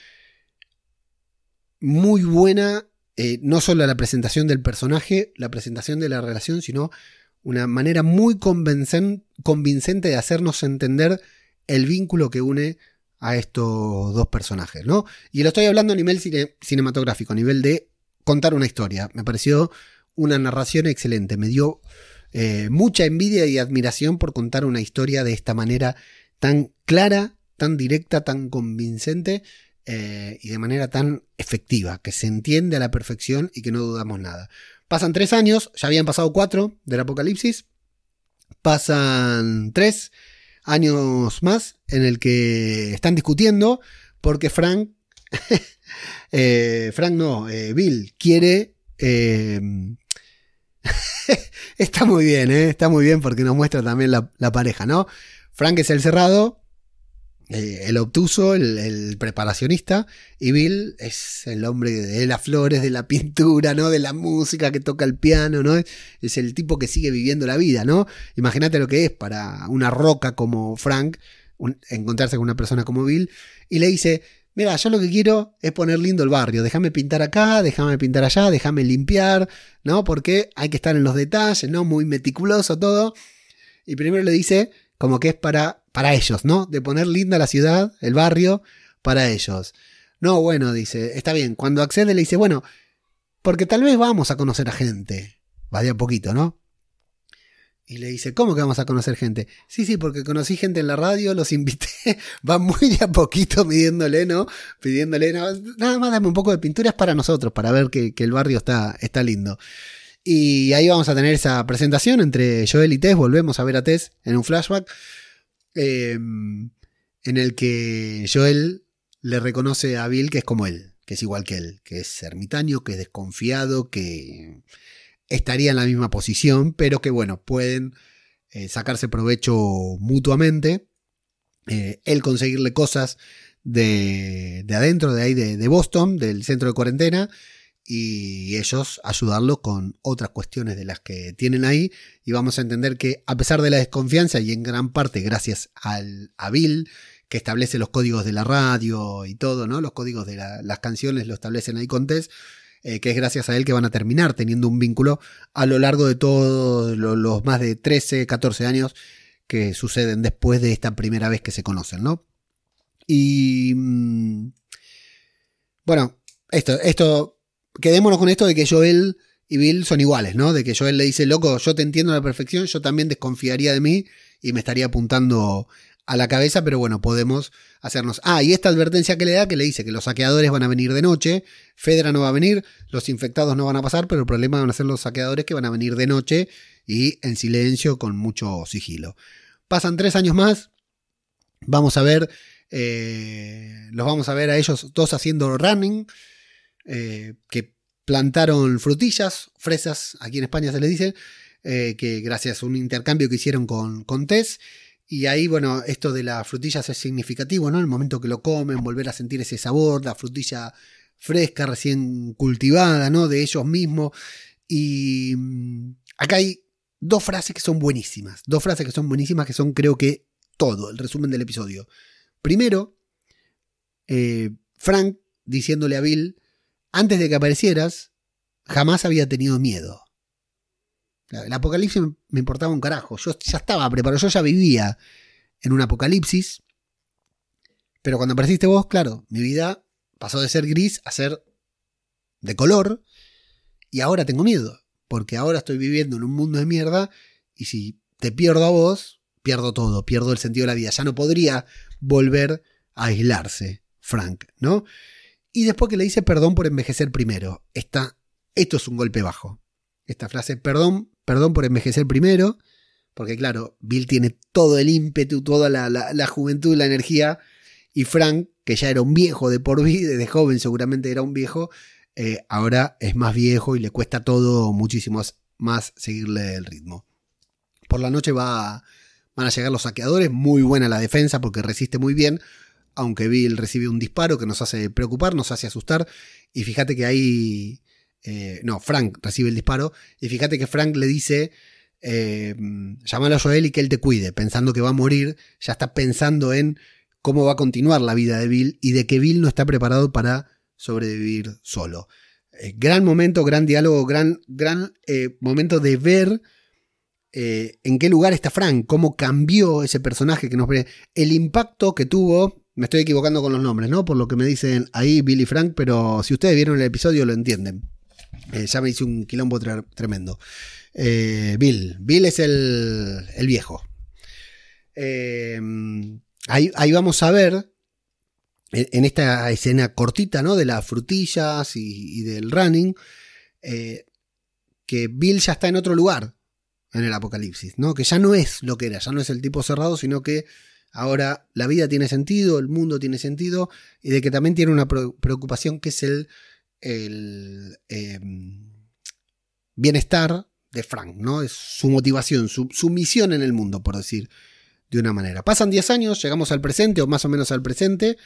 muy buena, eh, no solo la presentación del personaje, la presentación de la relación, sino una manera muy convincente de hacernos entender el vínculo que une a estos dos personajes, ¿no? Y lo estoy hablando a nivel cinematográfico, a nivel de contar una historia. Me pareció una narración excelente, me dio eh, mucha envidia y admiración por contar una historia de esta manera tan clara, tan directa, tan convincente eh, y de manera tan efectiva, que se entiende a la perfección y que no dudamos nada. Pasan tres años, ya habían pasado cuatro del apocalipsis, pasan tres años más en el que están discutiendo porque Frank, eh, Frank no, Bill quiere está muy bien, ¿eh? está muy bien porque nos muestra también la, pareja, ¿no? Frank es el cerrado, eh, el obtuso, el, preparacionista, y Bill es el hombre de las flores, de la pintura, ¿no? De la música que toca el piano, ¿no? Es el tipo que sigue viviendo la vida, ¿no? Imagínate lo que es para una roca como Frank encontrarse con una persona como Bill y le dice, Mira, yo lo que quiero es poner lindo el barrio. Déjame pintar acá, déjame pintar allá, déjame limpiar, ¿no? Porque hay que estar en los detalles, ¿no? Muy meticuloso todo. Y primero le dice como que es para, para ellos, ¿no? De poner linda la ciudad, el barrio, para ellos. No, bueno, dice, está bien. Cuando accede le dice, bueno, porque tal vez vamos a conocer a gente. Va de a poquito, ¿no? Y le dice, ¿cómo que vamos a conocer gente? Sí, sí, porque conocí gente en la radio, los invité, va muy de a poquito pidiéndole, ¿no? Pidiéndole, nada más dame un poco de pinturas para nosotros, para ver que, el barrio está, está lindo. Y ahí vamos a tener esa presentación entre Joel y Tess, volvemos a ver a Tess en un flashback, em, en el que Joel le reconoce a Bill que es como él, que es igual que él, que es ermitaño, que es desconfiado, que estaría en la misma posición, pero que bueno, pueden eh, sacarse provecho mutuamente. Eh, él conseguirle cosas de, adentro, de ahí, de, Boston, del centro de cuarentena, y ellos ayudarlo con otras cuestiones de las que tienen ahí. Y vamos a entender que a pesar de la desconfianza, y en gran parte gracias al, a Bill, que establece los códigos de la radio y todo, ¿no? Los códigos de las canciones lo establecen ahí con Tess. Eh, que es gracias a él que van a terminar teniendo un vínculo a lo largo de todos los más de 13, 14 años que suceden después de esta primera vez que se conocen, ¿no? Y... Mm, bueno, esto, esto, quedémonos con esto de que Joel y Bill son iguales, ¿no? De que Joel le dice, loco, yo te entiendo a la perfección, yo también desconfiaría de mí y me estaría apuntando a la cabeza, pero bueno, podemos hacernos. Ah, y esta advertencia que le da, que le dice que los saqueadores van a venir de noche, Fedra no va a venir, los infectados no van a pasar, pero el problema van a ser los saqueadores que van a venir de noche y en silencio, con mucho sigilo. Pasan tres años más, vamos a ver, eh, los vamos a ver a ellos dos haciendo running, eh, que plantaron frutillas, fresas, aquí en España se le dice, eh, que gracias a un intercambio que hicieron con, con Tess, y ahí, bueno, esto de las frutillas es significativo, ¿no? El momento que lo comen, volver a sentir ese sabor, la frutilla fresca, recién cultivada, ¿no? De ellos mismos. Y mm, acá hay dos frases que son buenísimas. Dos frases que son buenísimas que son, creo que, todo, el resumen del episodio. Primero, eh, Frank diciéndole a Bill, antes de que aparecieras, jamás había tenido miedo. El apocalipsis me importaba un carajo. Yo ya estaba preparado, yo ya vivía en un apocalipsis. Pero cuando apareciste vos, claro, mi vida pasó de ser gris a ser de color. Y ahora tengo miedo. Porque ahora estoy viviendo en un mundo de mierda. Y si te pierdo a vos, pierdo todo, pierdo el sentido de la vida. Ya no podría volver a aislarse, Frank, ¿no? Y después que le dice perdón por envejecer primero. esto es un golpe bajo. Esta frase, perdón, perdón por envejecer primero. Porque claro, Bill tiene todo el ímpetu, toda la, la, juventud, la energía. Y Frank, que ya era un viejo de por vida, de joven seguramente era un viejo, eh, ahora es más viejo y le cuesta todo muchísimo más seguirle el ritmo. Por la noche va, van a llegar los saqueadores, muy buena la defensa porque resiste muy bien, aunque Bill recibe un disparo que nos hace preocupar, nos hace asustar. Y fíjate que ahí... Eh, no, Frank recibe el disparo. Y fíjate que Frank le dice, eh, llámalo a Joel y que él te cuide, pensando que va a morir, ya está pensando en cómo va a continuar la vida de Bill y de que Bill no está preparado para sobrevivir solo. Eh, gran momento, gran diálogo, gran, gran eh, momento de ver en qué lugar está Frank, cómo cambió ese personaje que nos ve, el impacto que tuvo me estoy equivocando con los nombres, ¿no? Por lo que me dicen ahí Billy Frank, pero si ustedes vieron el episodio lo entienden. Eh, ya me hice un quilombo tremendo. Eh, Bill. Bill es el, viejo. Eh, ahí, vamos a ver, en, esta escena cortita, ¿no? De las frutillas y, y del running, que Bill ya está en otro lugar en el apocalipsis, ¿no? Que ya no es lo que era, ya no es el tipo cerrado, sino que ahora la vida tiene sentido, el mundo tiene sentido y de que también tiene una preocupación que es el, em, bienestar de Frank, ¿no? Es su motivación, su, misión en el mundo, por decir de una manera. Pasan 10 años, llegamos al presente o más o menos al presente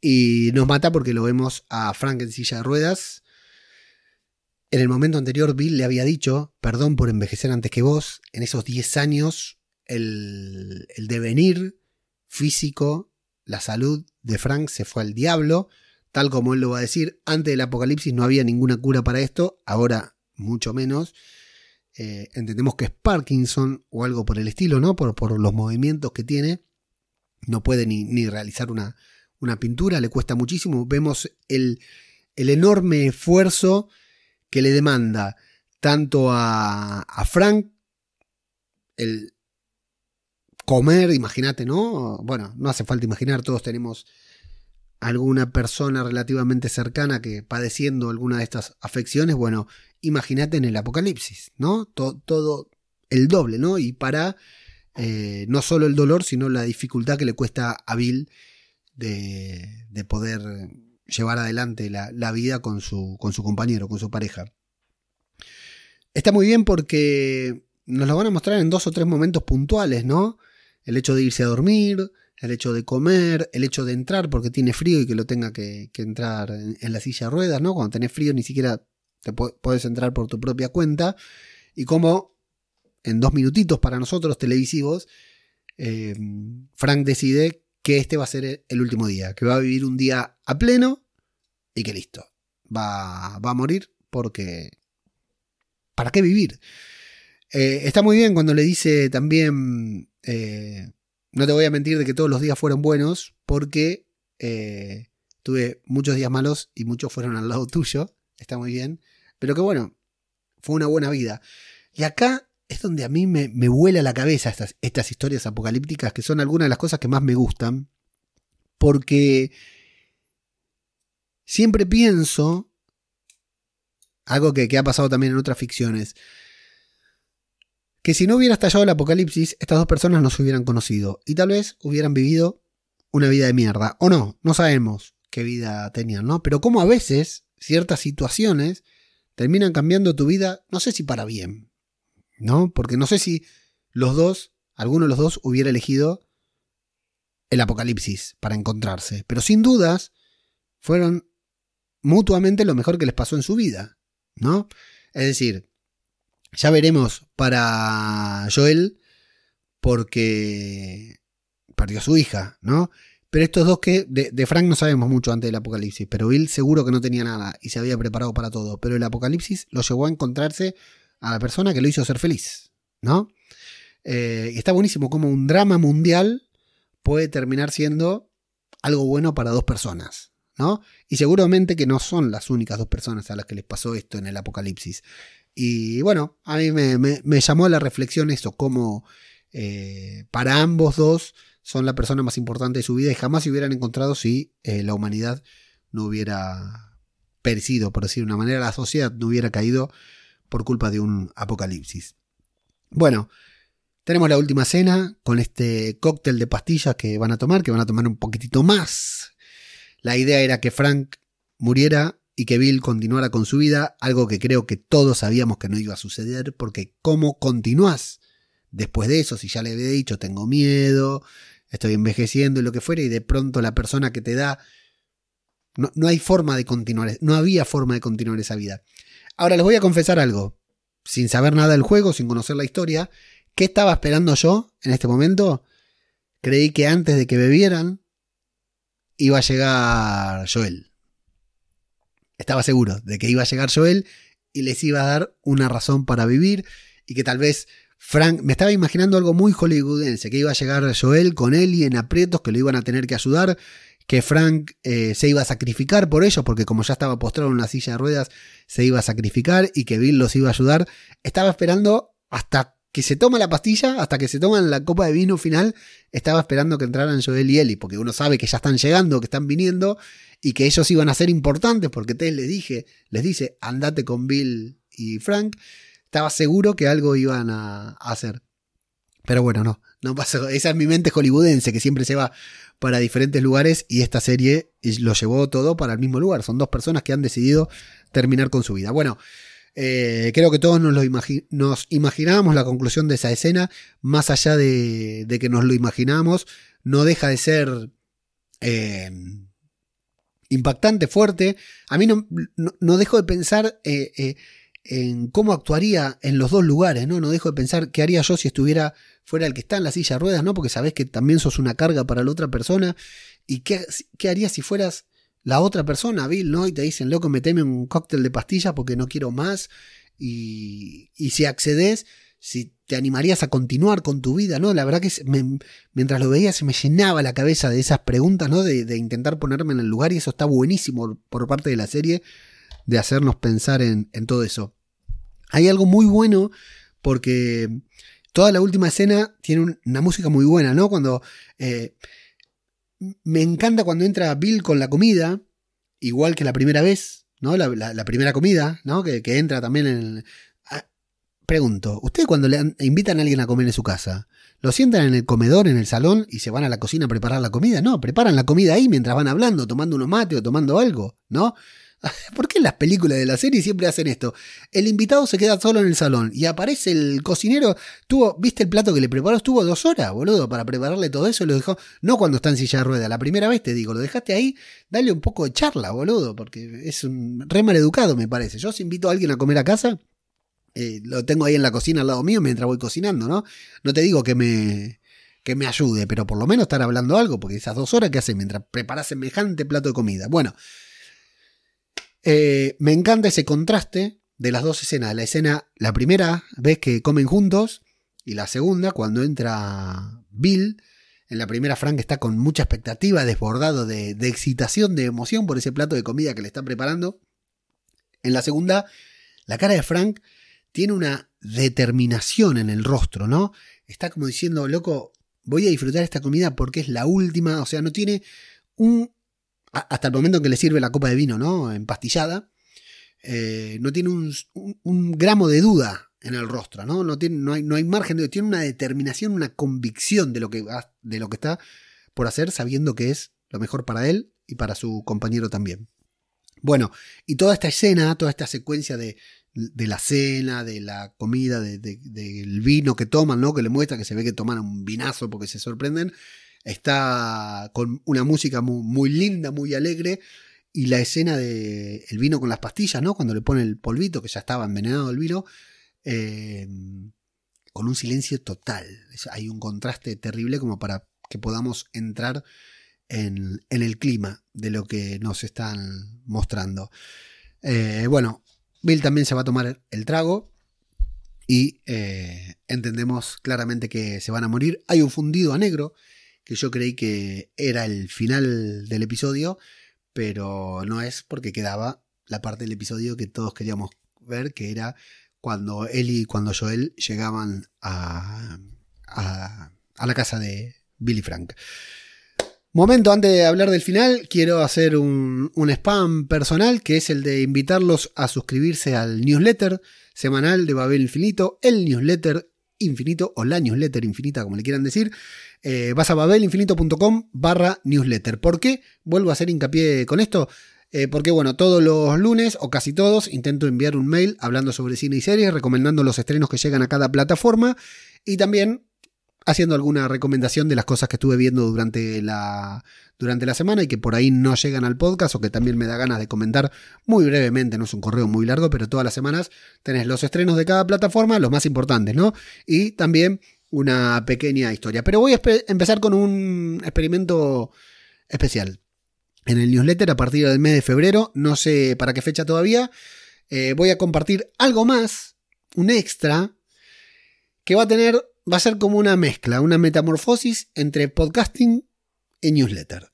y nos mata porque lo vemos a Frank en silla de ruedas. En el momento anterior Bill le había dicho, perdón por envejecer antes que vos, en esos 10 años el, devenir físico, la salud de Frank se fue al diablo, tal como él lo va a decir, antes del apocalipsis no había ninguna cura para esto, ahora mucho menos. Eh, entendemos que es Parkinson o algo por el estilo, ¿no? Por, por los movimientos que tiene. No puede ni, realizar una, una, pintura, le cuesta muchísimo. Vemos el, el enorme esfuerzo que le demanda tanto a, a Frank, el, comer, imagínate, ¿no? Bueno, no hace falta imaginar, todos tenemos alguna persona relativamente cercana que padeciendo alguna de estas afecciones, bueno, imagínate en el apocalipsis, ¿no? Todo, el doble, ¿no? Y para eh, no solo el dolor, sino la dificultad que le cuesta a Bill de, de poder llevar adelante la, la, vida con su, con su compañero, con su pareja. Está muy bien porque nos lo van a mostrar en dos o tres momentos puntuales, ¿no? El hecho de irse a dormir, el hecho de comer, el hecho de entrar porque tiene frío y que lo tenga que, entrar en, la silla de ruedas, ¿no? Cuando tenés frío ni siquiera te puedes entrar por tu propia cuenta. Y como en dos minutitos para nosotros televisivos, em, Frank decide que este va a ser el último día, que va a vivir un día a pleno y que listo. Va, va a morir porque... ¿Para qué vivir? Eh, está muy bien cuando le dice también eh, no te voy a mentir de que todos los días fueron buenos porque eh, tuve muchos días malos y muchos fueron al lado tuyo. Está muy bien. Pero que bueno, fue una buena vida. Y acá es donde a mí me, me vuela la cabeza estas, estas historias apocalípticas que son algunas de las cosas que más me gustan. Porque siempre pienso, algo que, que ha pasado también en otras ficciones, que si no hubiera estallado el apocalipsis, estas dos personas no se hubieran conocido y tal vez hubieran vivido una vida de mierda. O no, no sabemos qué vida tenían, ¿no? Pero como a veces ciertas situaciones terminan cambiando tu vida, no sé si para bien, ¿no? Porque no sé si los dos, alguno de los dos hubiera elegido el apocalipsis para encontrarse, pero sin dudas fueron mutuamente lo mejor que les pasó en su vida, ¿no? Es decir, ya veremos para Joel porque perdió a su hija, ¿no? Pero estos dos que, de, Frank no sabemos mucho antes del apocalipsis, pero Bill seguro que no tenía nada y se había preparado para todo. Pero el apocalipsis lo llevó a encontrarse a la persona que lo hizo ser feliz, ¿no? Eh, y está buenísimo como un drama mundial puede terminar siendo algo bueno para dos personas, ¿no? Y seguramente que no son las únicas dos personas a las que les pasó esto en el apocalipsis. Y bueno, a mí me, llamó a la reflexión eso, como eh, para ambos dos son la persona más importante de su vida y jamás se hubieran encontrado si eh, la humanidad no hubiera perecido, por decir de una manera, la sociedad no hubiera caído por culpa de un apocalipsis. Bueno, tenemos la última cena con este cóctel de pastillas que van a tomar, que van a tomar un poquitito más. La idea era que Frank muriera y que Bill continuara con su vida, algo que creo que todos sabíamos que no iba a suceder, porque ¿cómo continúas después de eso? Si ya le había dicho, tengo miedo, estoy envejeciendo y lo que fuera, y de pronto la persona que te da... No, no hay forma de continuar, no había forma de continuar esa vida. Ahora les voy a confesar algo, sin saber nada del juego, sin conocer la historia, ¿qué estaba esperando yo en este momento? Creí que antes de que bebieran iba a llegar Joel. Estaba seguro de que iba a llegar Joel y les iba a dar una razón para vivir y que tal vez Frank, me estaba imaginando algo muy hollywoodense, que iba a llegar Joel con Ellie en aprietos, que lo iban a tener que ayudar, que Frank eh, se iba a sacrificar por ellos, porque como ya estaba postrado en una silla de ruedas, se iba a sacrificar y que Bill los iba a ayudar. Estaba esperando hasta que se toma la pastilla, hasta que se toman la copa de vino final, estaba esperando que entraran Joel y Ellie, porque uno sabe que ya están llegando, que están viniendo y que ellos iban a ser importantes, porque Tess les dije, les dice, andate con Bill y Frank estaba seguro que algo iban a, hacer. Pero bueno, no, no pasó. Esa es mi mente hollywoodense que siempre se va para diferentes lugares y esta serie lo llevó todo para el mismo lugar. Son dos personas que han decidido terminar con su vida. Bueno, eh, creo que todos nos, lo imaginábamos la conclusión de esa escena, más allá de, que nos lo imaginamos, no deja de ser eh, impactante, fuerte. A mí no, no, dejo de pensar eh, en cómo actuaría en los dos lugares, ¿no? No dejo de pensar qué haría yo si estuviera fuera el que está en la silla de ruedas, ¿no? Porque sabes que también sos una carga para la otra persona. ¿Y qué, qué harías si fueras la otra persona, Bill, ¿no? Y te dicen, loco, meteme un cóctel de pastillas porque no quiero más. Y, y si accedes, si te animarías a continuar con tu vida, ¿no? La verdad que mientras lo veía se me llenaba la cabeza de esas preguntas, ¿no? De, intentar ponerme en el lugar y eso está buenísimo por parte de la serie, de hacernos pensar en, en todo eso. Hay algo muy bueno porque toda la última escena tiene una música muy buena, ¿no? Cuando... Eh, me encanta cuando entra Bill con la comida, igual que la primera vez, ¿no? La, primera comida, ¿no? Que, entra también en... Ah, pregunto, ¿ustedes cuando le invitan a alguien a comer en su casa, lo sientan en el comedor, en el salón y se van a la cocina a preparar la comida? No, preparan la comida ahí mientras van hablando, tomando unos mates o tomando algo, ¿no? ¿Por qué en las películas de la serie siempre hacen esto? El invitado se queda solo en el salón y aparece el cocinero. Tuvo, ¿viste el plato que le preparó? Estuvo dos horas, boludo, para prepararle todo eso lo dejó. No cuando está en silla de rueda, la primera vez te digo, lo dejaste ahí, dale un poco de charla, boludo, porque es un re mal educado, me parece. Yo si invito a alguien a comer a casa, eh, lo tengo ahí en la cocina al lado mío mientras voy cocinando, ¿no? No te digo que me, que me ayude, pero por lo menos estar hablando algo, porque esas dos horas que hace mientras preparas semejante plato de comida. Bueno. Eh, me encanta ese contraste de las dos escenas. La escena, la primera vez que comen juntos y la segunda cuando entra Bill. En la primera Frank está con mucha expectativa, desbordado de, excitación, de emoción por ese plato de comida que le están preparando. En la segunda, la cara de Frank tiene una determinación en el rostro, ¿no? Está como diciendo, loco, voy a disfrutar esta comida porque es la última, o sea, no tiene un hasta el momento en que le sirve la copa de vino, ¿no? Empastillada, eh, no tiene un, gramo de duda en el rostro, ¿no? No, tiene, no, hay, no hay margen de tiene una determinación, una convicción de lo, que, de lo que está por hacer, sabiendo que es lo mejor para él y para su compañero también. Bueno, y toda esta escena, toda esta secuencia de, de la cena, de la comida, del de, vino que toman, ¿no? Que le muestra que se ve que toman un vinazo porque se sorprenden. Está con una música muy, linda, muy alegre. Y la escena de el vino con las pastillas, ¿no? Cuando le pone el polvito, que ya estaba envenenado el vino. Eh, con un silencio total. Hay un contraste terrible como para que podamos entrar en, el clima de lo que nos están mostrando. Eh, bueno, Bill también se va a tomar el trago y eh, entendemos claramente que se van a morir. Hay un fundido a negro que yo creí que era el final del episodio, pero no es porque quedaba la parte del episodio que todos queríamos ver, que era cuando él y cuando Joel llegaban a, a, la casa de Billy Frank. Momento antes de hablar del final, quiero hacer un, un, spam personal que es el de invitarlos a suscribirse al newsletter semanal de Babel Infinito, el newsletter infinito o la newsletter infinita, como le quieran decir. Eh, vas a babelinfinito.com barra newsletter. ¿Por qué? Vuelvo a hacer hincapié con esto. Eh, porque bueno, todos los lunes, o casi todos, intento enviar un mail hablando sobre cine y series, recomendando los estrenos que llegan a cada plataforma y también haciendo alguna recomendación de las cosas que estuve viendo durante la, durante la semana y que por ahí no llegan al podcast o que también me da ganas de comentar muy brevemente, no es un correo muy largo, pero todas las semanas tenés los estrenos de cada plataforma, los más importantes, ¿no? Y también una pequeña historia. Pero voy a empezar con un experimento especial en el newsletter a partir del mes de febrero, no sé para qué fecha todavía, eh, voy a compartir algo más, un extra, que va a tener, va a ser como una mezcla, una metamorfosis entre podcasting y newsletter.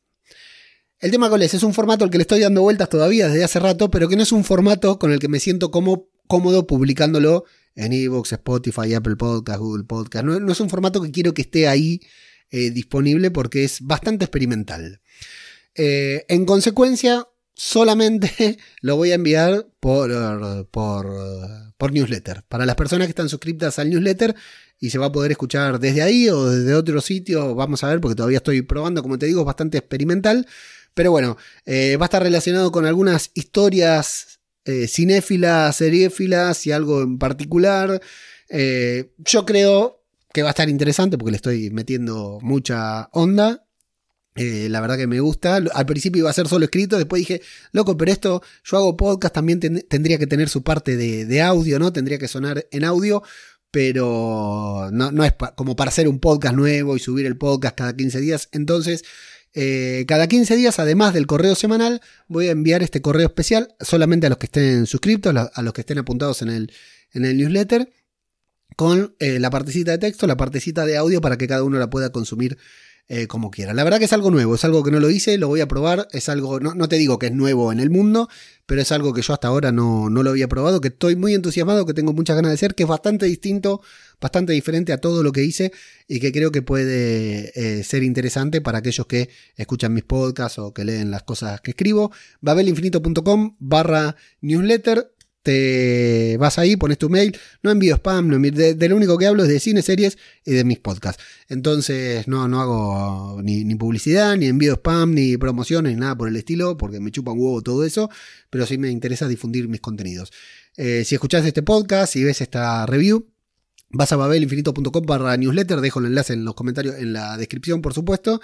El tema cuál es, es un formato al que le estoy dando vueltas todavía desde hace rato, pero que no es un formato con el que me siento como, cómodo publicándolo en Evox, Spotify, Apple Podcast, Google Podcast. No, es un formato que quiero que esté ahí eh, disponible porque es bastante experimental. Eh, en consecuencia, solamente lo voy a enviar por, por, newsletter. Para las personas que están suscritas al newsletter y se va a poder escuchar desde ahí o desde otro sitio, vamos a ver, porque todavía estoy probando, como te digo, es bastante experimental. Pero bueno, eh, va a estar relacionado con algunas historias eh, cinéfilas, seriéfilas y algo en particular. yo creo que va a estar interesante porque le estoy metiendo mucha onda eh, la verdad que me gusta. Al principio iba a ser solo escrito, después dije, loco, pero esto, yo hago podcast, también tendría que tener su parte de, audio, ¿no? Tendría que sonar en audio, pero no, es como para hacer un podcast nuevo y subir el podcast cada 15 días. Entonces, eh, cada 15 días, además del correo semanal, voy a enviar este correo especial solamente a los que estén suscriptos, a los que estén apuntados en el, en el newsletter, con eh, la partecita de texto, la partecita de audio para que cada uno la pueda consumir eh, como quiera. La verdad que es algo nuevo, es algo que no lo hice, lo voy a probar, es algo, no, te digo que es nuevo en el mundo, pero es algo que yo hasta ahora no, no, lo había probado, que estoy muy entusiasmado, que tengo muchas ganas de hacer, que es bastante distinto, bastante diferente a todo lo que hice y que creo que puede eh, ser interesante para aquellos que escuchan mis podcasts o que leen las cosas que escribo. babelinfinito.com barra newsletter te vas ahí, pones tu mail, no envío spam, no de, lo único que hablo es de cine, series y de mis podcasts. Entonces no, no hago ni, publicidad, ni envío spam, ni promociones, ni nada por el estilo, porque me chupa un huevo todo eso, pero sí me interesa difundir mis contenidos. Eh, si escuchás este podcast y ves esta review, vas a babelinfinito.com barra newsletter, dejo el enlace en los comentarios, en la descripción por supuesto,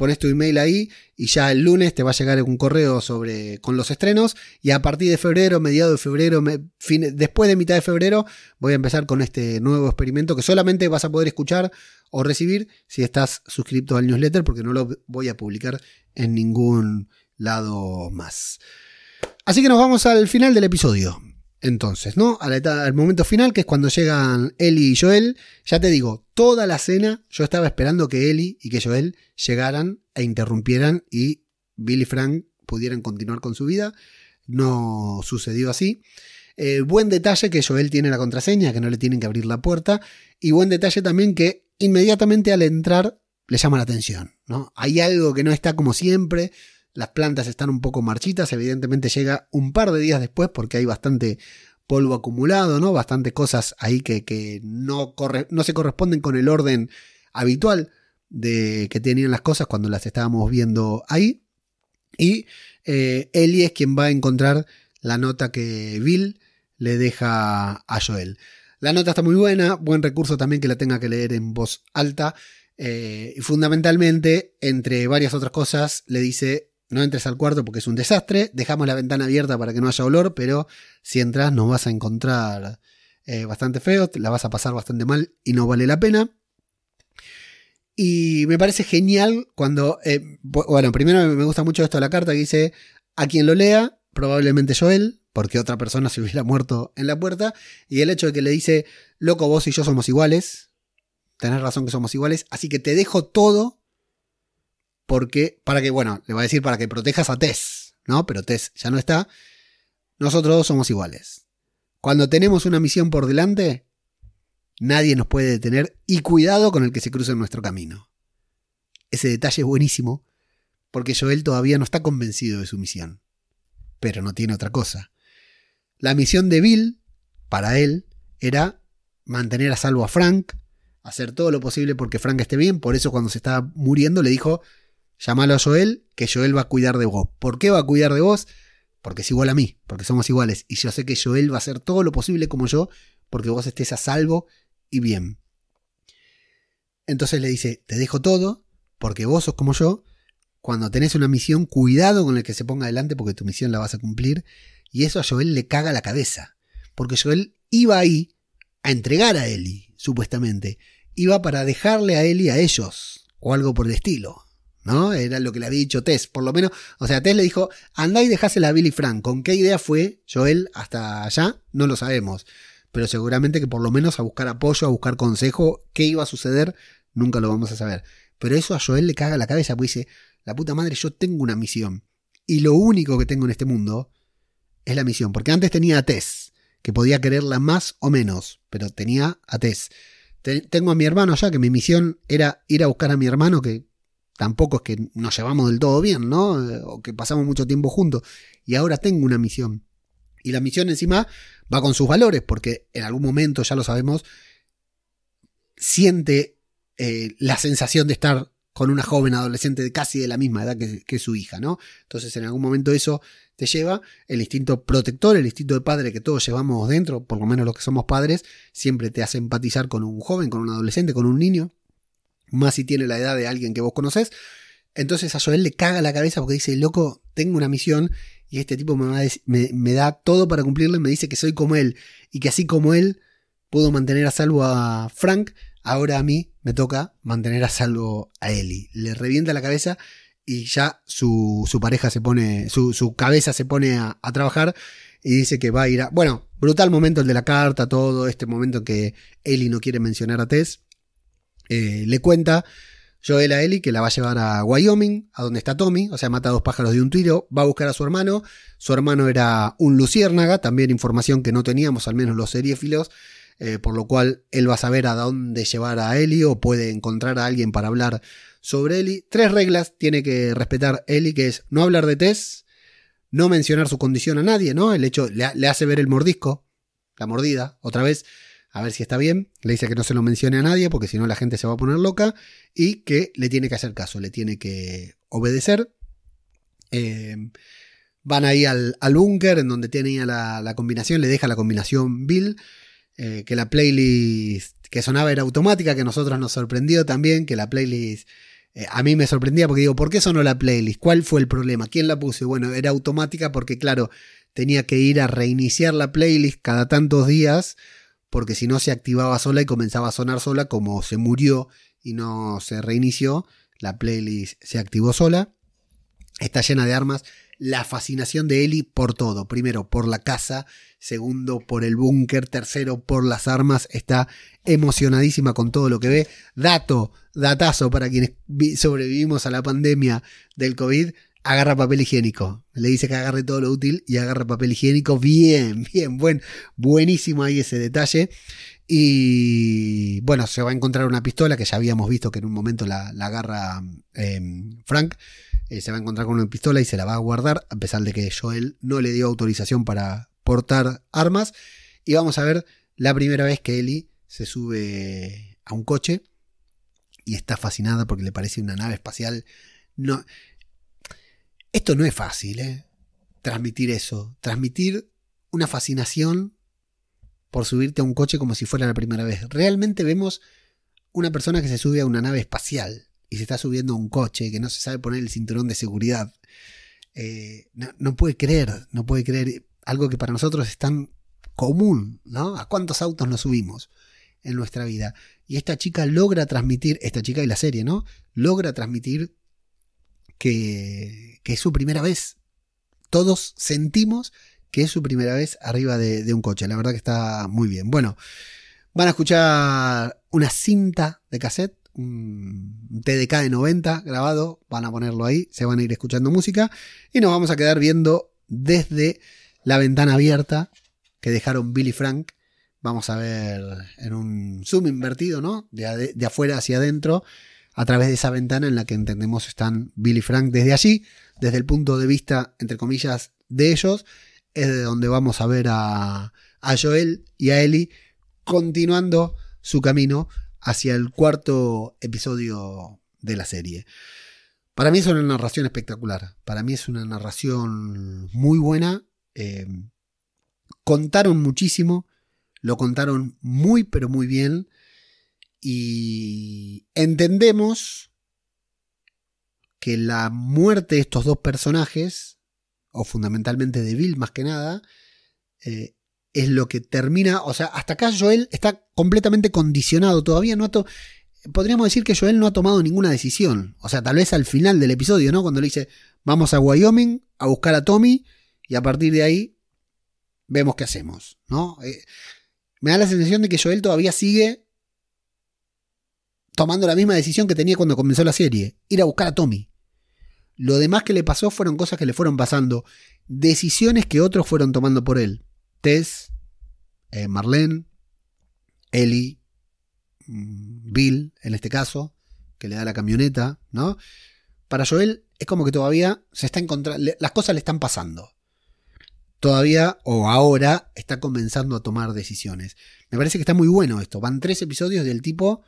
pones tu email ahí y ya el lunes te va a llegar un correo sobre con los estrenos y a partir de febrero, mediado de febrero, después de mitad de febrero voy a empezar con este nuevo experimento que solamente vas a poder escuchar o recibir si estás suscrito al newsletter porque no lo voy a publicar en ningún lado más. Así que nos vamos al final del episodio entonces, ¿no? Al, momento final, que es cuando llegan Ellie y Joel, ya te digo, toda la cena yo estaba esperando que Ellie y que Joel llegaran e interrumpieran y Billy y Frank pudieran continuar con su vida. No sucedió así. Eh, buen detalle que Joel tiene la contraseña, que no le tienen que abrir la puerta. Y buen detalle también que inmediatamente al entrar le llama la atención, ¿no? Hay algo que no está como siempre las plantas están un poco marchitas, evidentemente llega un par de días después porque hay bastante polvo acumulado, ¿no? Bastantes cosas ahí que, no, no se corresponden con el orden habitual de que tenían las cosas cuando las estábamos viendo ahí. Y eh, es quien va a encontrar la nota que Bill le deja a Joel. La nota está muy buena, buen recurso también que la tenga que leer en voz alta. Eh, y fundamentalmente, entre varias otras cosas, le dice no entres al cuarto porque es un desastre. Dejamos la ventana abierta para que no haya olor, pero si entras nos vas a encontrar eh, bastante feo, la vas a pasar bastante mal y no vale la pena. Y me parece genial cuando, eh, bueno, primero me gusta mucho esto de la carta que dice, a quien lo lea, probablemente Joel, porque otra persona se hubiera muerto en la puerta, y el hecho de que le dice, loco, vos y yo somos iguales, tenés razón que somos iguales, así que te dejo todo, porque, para que, bueno, le va a decir para que protejas a Tess, ¿no? Pero Tess ya no está, nosotros dos somos iguales. Cuando tenemos una misión por delante, nadie nos puede detener y cuidado con el que se cruce en nuestro camino. Ese detalle es buenísimo, porque Joel todavía no está convencido de su misión pero no tiene otra cosa. La misión de Bill, para él, era mantener a salvo a Frank, hacer todo lo posible porque Frank esté bien, por eso cuando se estaba muriendo le dijo, llámalo a Joel, que Joel va a cuidar de vos. ¿Por qué va a cuidar de vos? Porque es igual a mí, porque somos iguales, y yo sé que Joel va a hacer todo lo posible como yo, porque vos estés a salvo y bien. Entonces le dice, te dejo todo, porque vos sos como yo, cuando tenés una misión, cuidado con el que se ponga adelante porque tu misión la vas a cumplir. Y eso a Joel le caga la cabeza. Porque Joel iba ahí a entregar a Eli, supuestamente. Iba para dejarle a Eli a ellos. O algo por el estilo. ¿No? Era lo que le había dicho Tess. Por lo menos. O sea, Tess le dijo: andá y dejásela a Billy Frank. ¿Con qué idea fue Joel hasta allá? No lo sabemos. Pero seguramente que por lo menos a buscar apoyo, a buscar consejo, qué iba a suceder, nunca lo vamos a saber. Pero eso a Joel le caga la cabeza, porque dice, la puta madre, yo tengo una misión. Y lo único que tengo en este mundo es la misión. Porque antes tenía a Tess, que podía quererla más o menos, pero tenía a Tess. tengo a mi hermano ya, que mi misión era ir a buscar a mi hermano, que tampoco es que nos llevamos del todo bien, ¿no? O que pasamos mucho tiempo juntos. Y ahora tengo una misión. Y la misión encima va con sus valores, porque en algún momento, ya lo sabemos, siente eh, la sensación de estar con una joven adolescente de casi de la misma edad que, su hija, ¿no? Entonces en algún momento eso te lleva, el instinto protector, el instinto de padre que todos llevamos dentro, por lo menos los que somos padres, siempre te hace empatizar con un joven, con un adolescente, con un niño, más si tiene la edad de alguien que vos conocés. Entonces a Joel le caga la cabeza porque dice, loco, tengo una misión y este tipo me, me da todo para cumplirla me dice que soy como él y que así como él puedo mantener a salvo a Frank Ahora a mí me toca mantener a salvo a Eli. Le revienta la cabeza y ya su, pareja se pone, su, cabeza se pone a, trabajar y dice que va a ir a... Bueno, brutal momento el de la carta, todo este momento en que Eli no quiere mencionar a Tess. Eh, le cuenta Joel a Eli que la va a llevar a Wyoming, a donde está Tommy, o sea, mata a dos pájaros de un tiro, va a buscar a su hermano. Su hermano era un luciérnaga, también información que no teníamos, al menos los seriéfilos. Eh, por lo cual él va a saber a dónde llevar a Eli o puede encontrar a alguien para hablar sobre Eli. Tres reglas tiene que respetar Eli, que es no hablar de Tess, no mencionar su condición a nadie, ¿no? El hecho le hace ver el mordisco, la mordida, otra vez, a ver si está bien. Le dice que no se lo mencione a nadie porque si no la gente se va a poner loca y que le tiene que hacer caso, le tiene que obedecer. Eh, van ahí al, al búnker en donde tenía la, la, combinación, le deja la combinación Bill. Eh, que la playlist que sonaba era automática, que a nosotros nos sorprendió también, que la playlist eh, a mí me sorprendía porque digo, ¿por qué sonó la playlist? ¿Cuál fue el problema? ¿Quién la puso? Bueno, era automática porque claro, tenía que ir a reiniciar la playlist cada tantos días porque si no se activaba sola y comenzaba a sonar sola como se murió y no se reinició, la playlist se activó sola. Está llena de armas. La fascinación de Eli por todo. Primero, por la casa segundo por el búnker, tercero por las armas, está emocionadísima con todo lo que ve. Dato, datazo para quienes sobrevivimos a la pandemia del COVID, agarra papel higiénico. Le dice que agarre todo lo útil y agarra papel higiénico. Bien, bien, buen, buenísimo ahí ese detalle. Y bueno, se va a encontrar una pistola que ya habíamos visto que en un momento la, agarra em, Frank. Eh, se va a encontrar con una pistola y se la va a guardar, a pesar de que Joel no le dio autorización para, portar armas. Y vamos a ver la primera vez que Ellie se sube a un coche y está fascinada porque le parece una nave espacial. No, esto no es fácil, ¿eh? Transmitir eso. Transmitir una fascinación por subirte a un coche como si fuera la primera vez. Realmente vemos una persona que se sube a una nave espacial y se está subiendo a un coche que no se sabe poner el cinturón de seguridad. Eh, no, no, puede creer, no puede creer algo que para nosotros es tan común, ¿no? ¿A cuántos autos nos subimos? en nuestra vida. Y esta chica logra transmitir, esta chica y la serie, ¿no? Logra transmitir que, es su primera vez. Todos sentimos que es su primera vez arriba de, de un coche. La verdad que está muy bien. Bueno, van a escuchar una cinta de cassette un TDK de 90 grabado, van a ponerlo ahí, se van a ir escuchando música y nos vamos a quedar viendo desde la ventana abierta que dejaron Billy Frank. Vamos a ver en un zoom invertido, ¿no? De, de afuera hacia adentro, a través de esa ventana en la que entendemos están Billy Frank desde allí, desde el punto de vista, entre comillas, de ellos, es de donde vamos a ver a, a Joel y a Ellie continuando su camino hacia el cuarto episodio de la serie. Para mí es una narración espectacular. Para mí es una narración muy buena. Eh, contaron muchísimo. Lo contaron muy, pero muy bien. Y entendemos que la muerte de estos dos personajes, o fundamentalmente de Bill más que nada, eh, es lo que termina, o sea, hasta acá Joel está completamente condicionado, todavía no ha podríamos decir que Joel no ha tomado ninguna decisión, o sea, tal vez al final del episodio, ¿no? Cuando le dice, vamos a Wyoming a buscar a Tommy y a partir de ahí vemos qué hacemos, ¿no? Eh, me da la sensación de que Joel todavía sigue tomando la misma decisión que tenía cuando comenzó la serie, ir a buscar a Tommy. Lo demás que le pasó fueron cosas que le fueron pasando, decisiones que otros fueron tomando por él. Tess, eh, Marlene, Ellie, mm, Bill, en este caso, que le da la camioneta, ¿no? Para Joel es como que todavía se está encontrando, las cosas le están pasando. Todavía o ahora está comenzando a tomar decisiones. Me parece que está muy bueno esto. Van tres episodios del tipo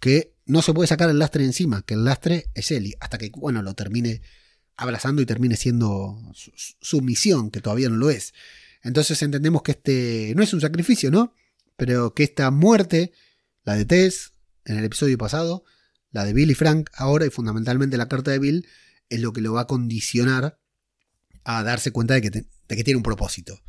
que no se puede sacar el lastre encima, que el lastre es Ellie, hasta que, bueno, lo termine abrazando y termine siendo su misión, que todavía no lo es. Entonces entendemos que este no es un sacrificio, ¿no? Pero que esta muerte, la de Tess en el episodio pasado, la de Bill y Frank ahora y fundamentalmente la carta de Bill, es lo que lo va a condicionar a darse cuenta de que, tiene un propósito.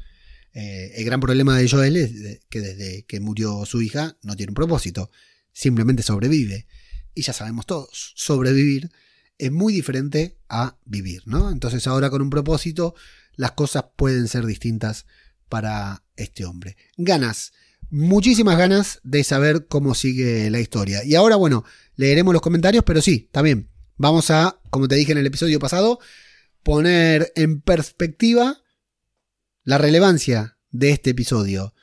Eh, el gran problema de Joel es que desde que murió su hija no tiene un propósito, simplemente sobrevive. Y ya sabemos todos, sobrevivir es muy diferente a vivir, ¿no? Entonces ahora con un propósito las cosas pueden ser distintas para este hombre. Ganas, muchísimas ganas de saber cómo sigue la historia. Y ahora, bueno, leeremos los comentarios, pero sí, también vamos a, como te dije en el episodio pasado, poner en perspectiva la relevancia de este episodio.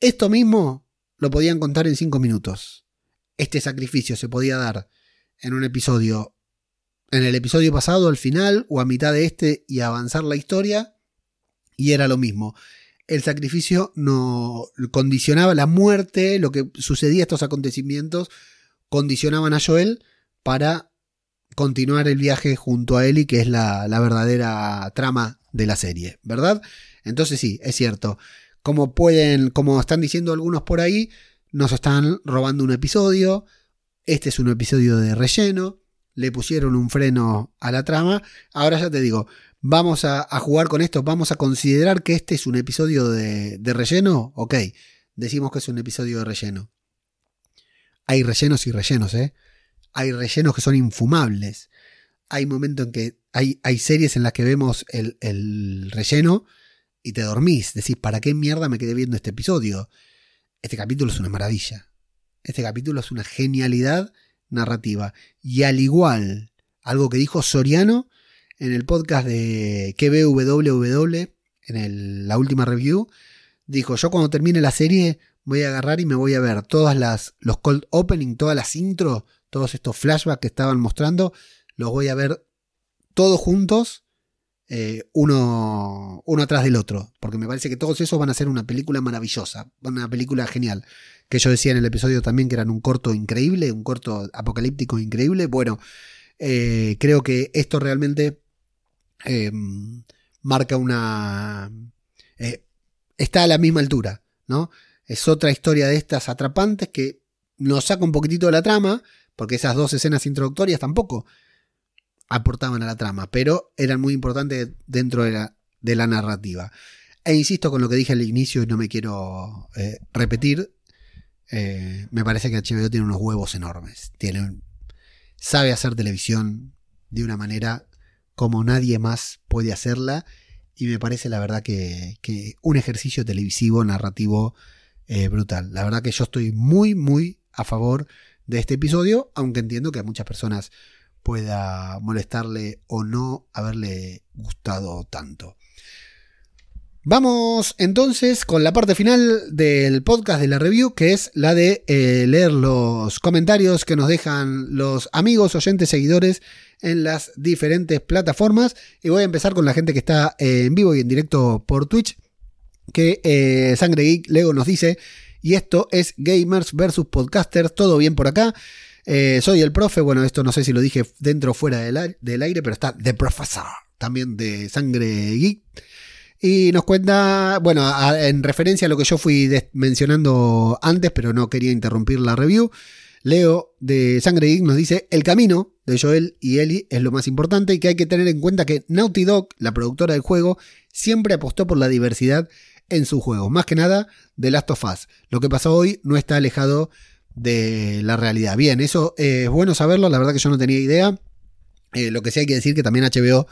Esto mismo lo podían contar en cinco minutos. Este sacrificio se podía dar en un episodio en el episodio pasado, al final o a mitad de este y avanzar la historia, y era lo mismo. El sacrificio no condicionaba la muerte, lo que sucedía, estos acontecimientos, condicionaban a Joel para continuar el viaje junto a Ellie, que es la, la verdadera trama de la serie, ¿verdad? Entonces sí, es cierto. Como pueden, como están diciendo algunos por ahí, nos están robando un episodio. Este es un episodio de relleno le pusieron un freno a la trama. Ahora ya te digo, vamos a, jugar con esto, vamos a considerar que este es un episodio de, relleno. Ok, decimos que es un episodio de relleno. Hay rellenos y rellenos, ¿eh? Hay rellenos que son infumables. Hay momentos en que hay, hay series en las que vemos el, el relleno y te dormís. Decís, ¿para qué mierda me quedé viendo este episodio? Este capítulo es una maravilla. Este capítulo es una genialidad narrativa. Y al igual, algo que dijo Soriano en el podcast de KBWW, en la última review, dijo, yo cuando termine la serie voy a agarrar y me voy a ver todas las, los cold opening, todas las intros, todos estos flashbacks que estaban mostrando, los voy a ver todos juntos, eh, uno, uno atrás del otro, porque me parece que todos esos van a ser una película maravillosa, una película genial que yo decía en el episodio también que eran un corto increíble, un corto apocalíptico increíble. Bueno, eh, creo que esto realmente em, marca una... Eh, está a la misma altura, ¿no? Es otra historia de estas atrapantes que nos saca un poquitito de la trama, porque esas dos escenas introductorias tampoco aportaban a la trama, pero eran muy importantes dentro de la, narrativa. E insisto con lo que dije al inicio y no me quiero eh, repetir, Eh, me parece que HBO tiene unos huevos enormes. Tiene, sabe hacer televisión de una manera como nadie más puede hacerla. Y me parece la verdad que, un ejercicio televisivo, narrativo eh, brutal. La verdad que yo estoy muy, muy a favor de este episodio, aunque entiendo que a muchas personas pueda molestarle o no haberle gustado tanto. Vamos entonces con la parte final del podcast de la review, que es la de eh, leer los comentarios que nos dejan los amigos, oyentes, seguidores en las diferentes plataformas. Y voy a empezar con la gente que está en vivo y en directo por Twitch, que eh, Sangre Geek Lego nos dice, y esto es Gamers versus Podcasters, todo bien por acá. Eh, soy el profe, bueno, esto no sé si lo dije dentro o fuera del, del aire, pero está The Professor, también de Sangre Geek. Y nos cuenta, bueno, en referencia a lo que yo fui mencionando antes, pero no quería interrumpir la review. Leo de Sangre Geek nos dice, el camino de Joel y Ellie es lo más importante y que hay que tener en cuenta que Naughty Dog, la productora del juego, siempre apostó por la diversidad en sus juegos. Más que nada, de Last of Us. Lo que pasó hoy no está alejado de la realidad. Bien, eso es bueno saberlo, la verdad que yo no tenía idea. Eh, lo que sí hay que decir que también HBO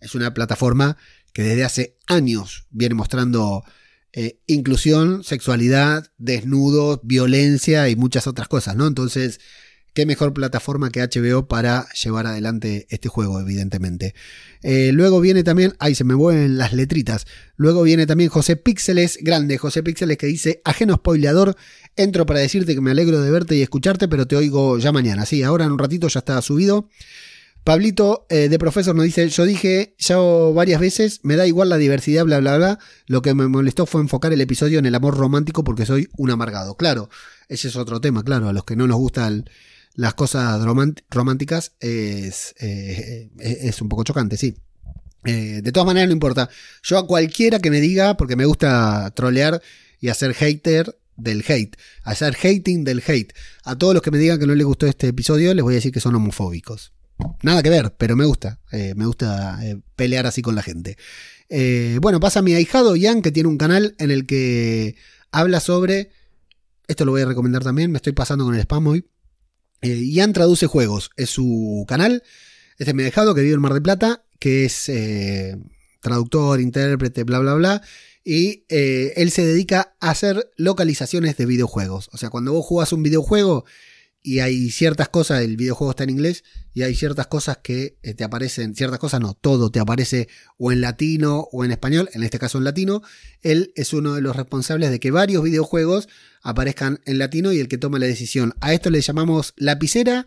es una plataforma que desde hace años viene mostrando eh, inclusión, sexualidad, desnudos, violencia y muchas otras cosas, ¿no? Entonces, qué mejor plataforma que HBO para llevar adelante este juego, evidentemente. Eh, luego viene también, ahí se me mueven las letritas. Luego viene también José Píxeles, grande José Píxeles, que dice: Ajeno spoileador, entro para decirte que me alegro de verte y escucharte, pero te oigo ya mañana. Sí, ahora en un ratito ya está subido. Pablito eh, de Profesor nos dice, yo dije ya varias veces, me da igual la diversidad, bla, bla, bla. Lo que me molestó fue enfocar el episodio en el amor romántico porque soy un amargado. Claro, ese es otro tema, claro. A los que no nos gustan las cosas románticas es, eh, es un poco chocante, sí. Eh, de todas maneras, no importa. Yo a cualquiera que me diga, porque me gusta trolear y hacer hater del hate, hacer hating del hate, a todos los que me digan que no les gustó este episodio, les voy a decir que son homofóbicos. Nada que ver, pero me gusta. Eh, me gusta eh, pelear así con la gente. Eh, bueno, pasa mi ahijado Ian, que tiene un canal en el que habla sobre. Esto lo voy a recomendar también, me estoy pasando con el spam hoy. Ian traduce juegos, es su canal. Este es mi ahijado que vive en Mar de Plata, que es traductor, intérprete, bla, bla, bla. Y él se dedica a hacer localizaciones de videojuegos. O sea, cuando vos jugás un videojuego y hay ciertas cosas, el videojuego está en inglés, y hay ciertas cosas que eh, te aparecen, ciertas cosas no, todo te aparece o en latino o en español, en este caso en latino. Él es uno de los responsables de que varios videojuegos aparezcan en latino y el que toma la decisión. A esto le llamamos lapicera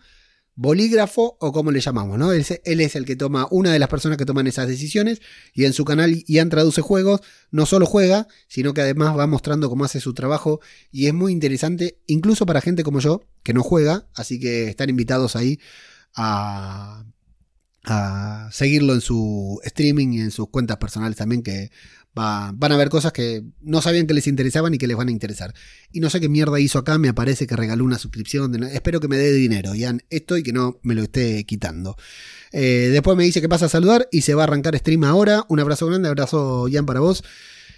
bolígrafo o como le llamamos, ¿no? Él, es el que toma, una de las personas que toman esas decisiones y en su canal Ian traduce juegos, no solo juega, sino que además va mostrando cómo hace su trabajo y es muy interesante, incluso para gente como yo, que no juega, así que están invitados ahí a, a seguirlo en su streaming y en sus cuentas personales también, que van a ver cosas que no sabían que les interesaban y que les van a interesar. Y no sé qué mierda hizo acá, me aparece que regaló una suscripción. espero que me dé dinero, Ian, esto y que no me lo esté quitando. Eh, después me dice que pasa a saludar y se va a arrancar stream ahora. Un abrazo grande, abrazo Ian para vos.